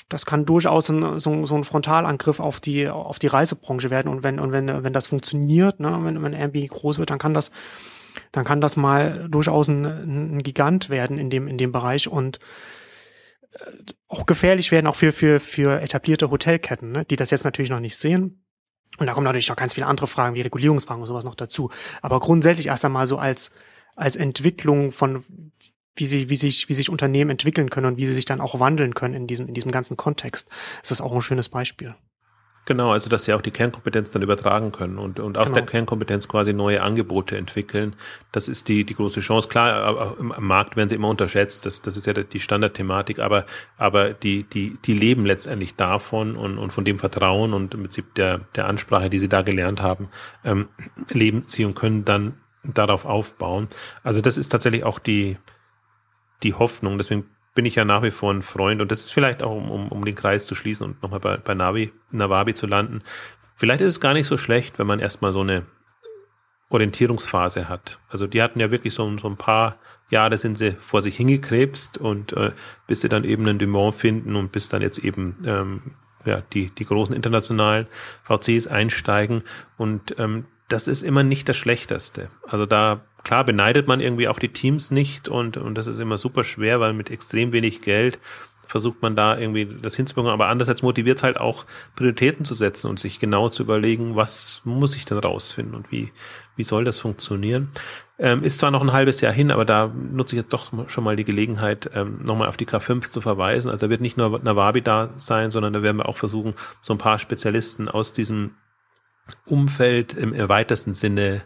das kann durchaus ein, so, so ein Frontalangriff auf die auf die Reisebranche werden und wenn und wenn wenn das funktioniert, ne, wenn wenn Airbnb groß wird, dann kann das dann kann das mal durchaus ein, ein Gigant werden in dem in dem Bereich und äh, auch gefährlich werden, auch für, für, für etablierte Hotelketten, ne, die das jetzt natürlich noch nicht sehen. Und da kommen natürlich noch ganz viele andere Fragen wie Regulierungsfragen und sowas noch dazu. Aber grundsätzlich erst einmal so als, als Entwicklung von, wie sich, wie sich, wie sich Unternehmen entwickeln können und wie sie sich dann auch wandeln können in diesem, in diesem ganzen Kontext, ist das auch ein schönes Beispiel. Genau, also dass sie auch die Kernkompetenz dann übertragen können und, und aus genau. der Kernkompetenz quasi neue Angebote entwickeln. Das ist die, die große Chance. Klar, im Markt werden sie immer unterschätzt, das, das ist ja die Standardthematik, aber, aber die, die, die leben letztendlich davon und, und von dem Vertrauen und im Prinzip der, der Ansprache, die sie da gelernt haben, ähm, leben sie und können dann darauf aufbauen. Also das ist tatsächlich auch die, die Hoffnung. Deswegen bin ich ja nach wie vor ein Freund und das ist vielleicht auch, um, um, den Kreis zu schließen und nochmal bei, bei Navi, Nawabi zu landen. Vielleicht ist es gar nicht so schlecht, wenn man erstmal so eine Orientierungsphase hat. Also die hatten ja wirklich so, so ein paar Jahre sind sie vor sich hingekrebst und äh, bis sie dann eben einen Dumont finden und bis dann jetzt eben ähm, ja, die, die großen internationalen VCs einsteigen und ähm, das ist immer nicht das Schlechteste. Also da klar beneidet man irgendwie auch die Teams nicht und, und das ist immer super schwer, weil mit extrem wenig Geld versucht man da irgendwie das hinzubekommen. Aber andererseits motiviert es halt auch, Prioritäten zu setzen und sich genau zu überlegen, was muss ich denn rausfinden und wie, wie soll das funktionieren. Ähm, ist zwar noch ein halbes Jahr hin, aber da nutze ich jetzt doch schon mal die Gelegenheit, ähm, nochmal auf die K5 zu verweisen. Also da wird nicht nur Nawabi da sein, sondern da werden wir auch versuchen, so ein paar Spezialisten aus diesem Umfeld im weitesten Sinne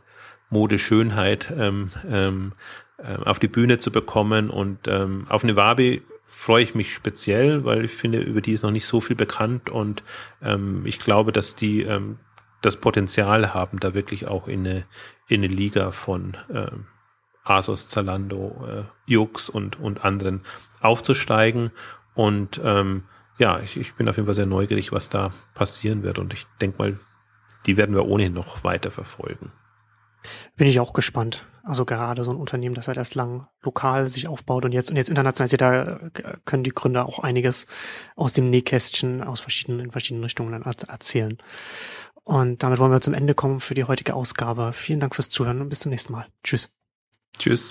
Modeschönheit ähm, ähm, äh, auf die Bühne zu bekommen. Und ähm, auf Nevabi freue ich mich speziell, weil ich finde, über die ist noch nicht so viel bekannt und ähm, ich glaube, dass die ähm, das Potenzial haben, da wirklich auch in eine, in eine Liga von ähm, Asos, Zalando, äh, Jux und, und anderen aufzusteigen. Und ähm, ja, ich, ich bin auf jeden Fall sehr neugierig, was da passieren wird. Und ich denke mal, die werden wir ohnehin noch weiter verfolgen. Bin ich auch gespannt. Also gerade so ein Unternehmen, das halt erst lang lokal sich aufbaut und jetzt und jetzt international, da können die Gründer auch einiges aus dem Nähkästchen aus verschiedenen, in verschiedenen Richtungen dann erzählen. Und damit wollen wir zum Ende kommen für die heutige Ausgabe. Vielen Dank fürs Zuhören und bis zum nächsten Mal. Tschüss. Tschüss.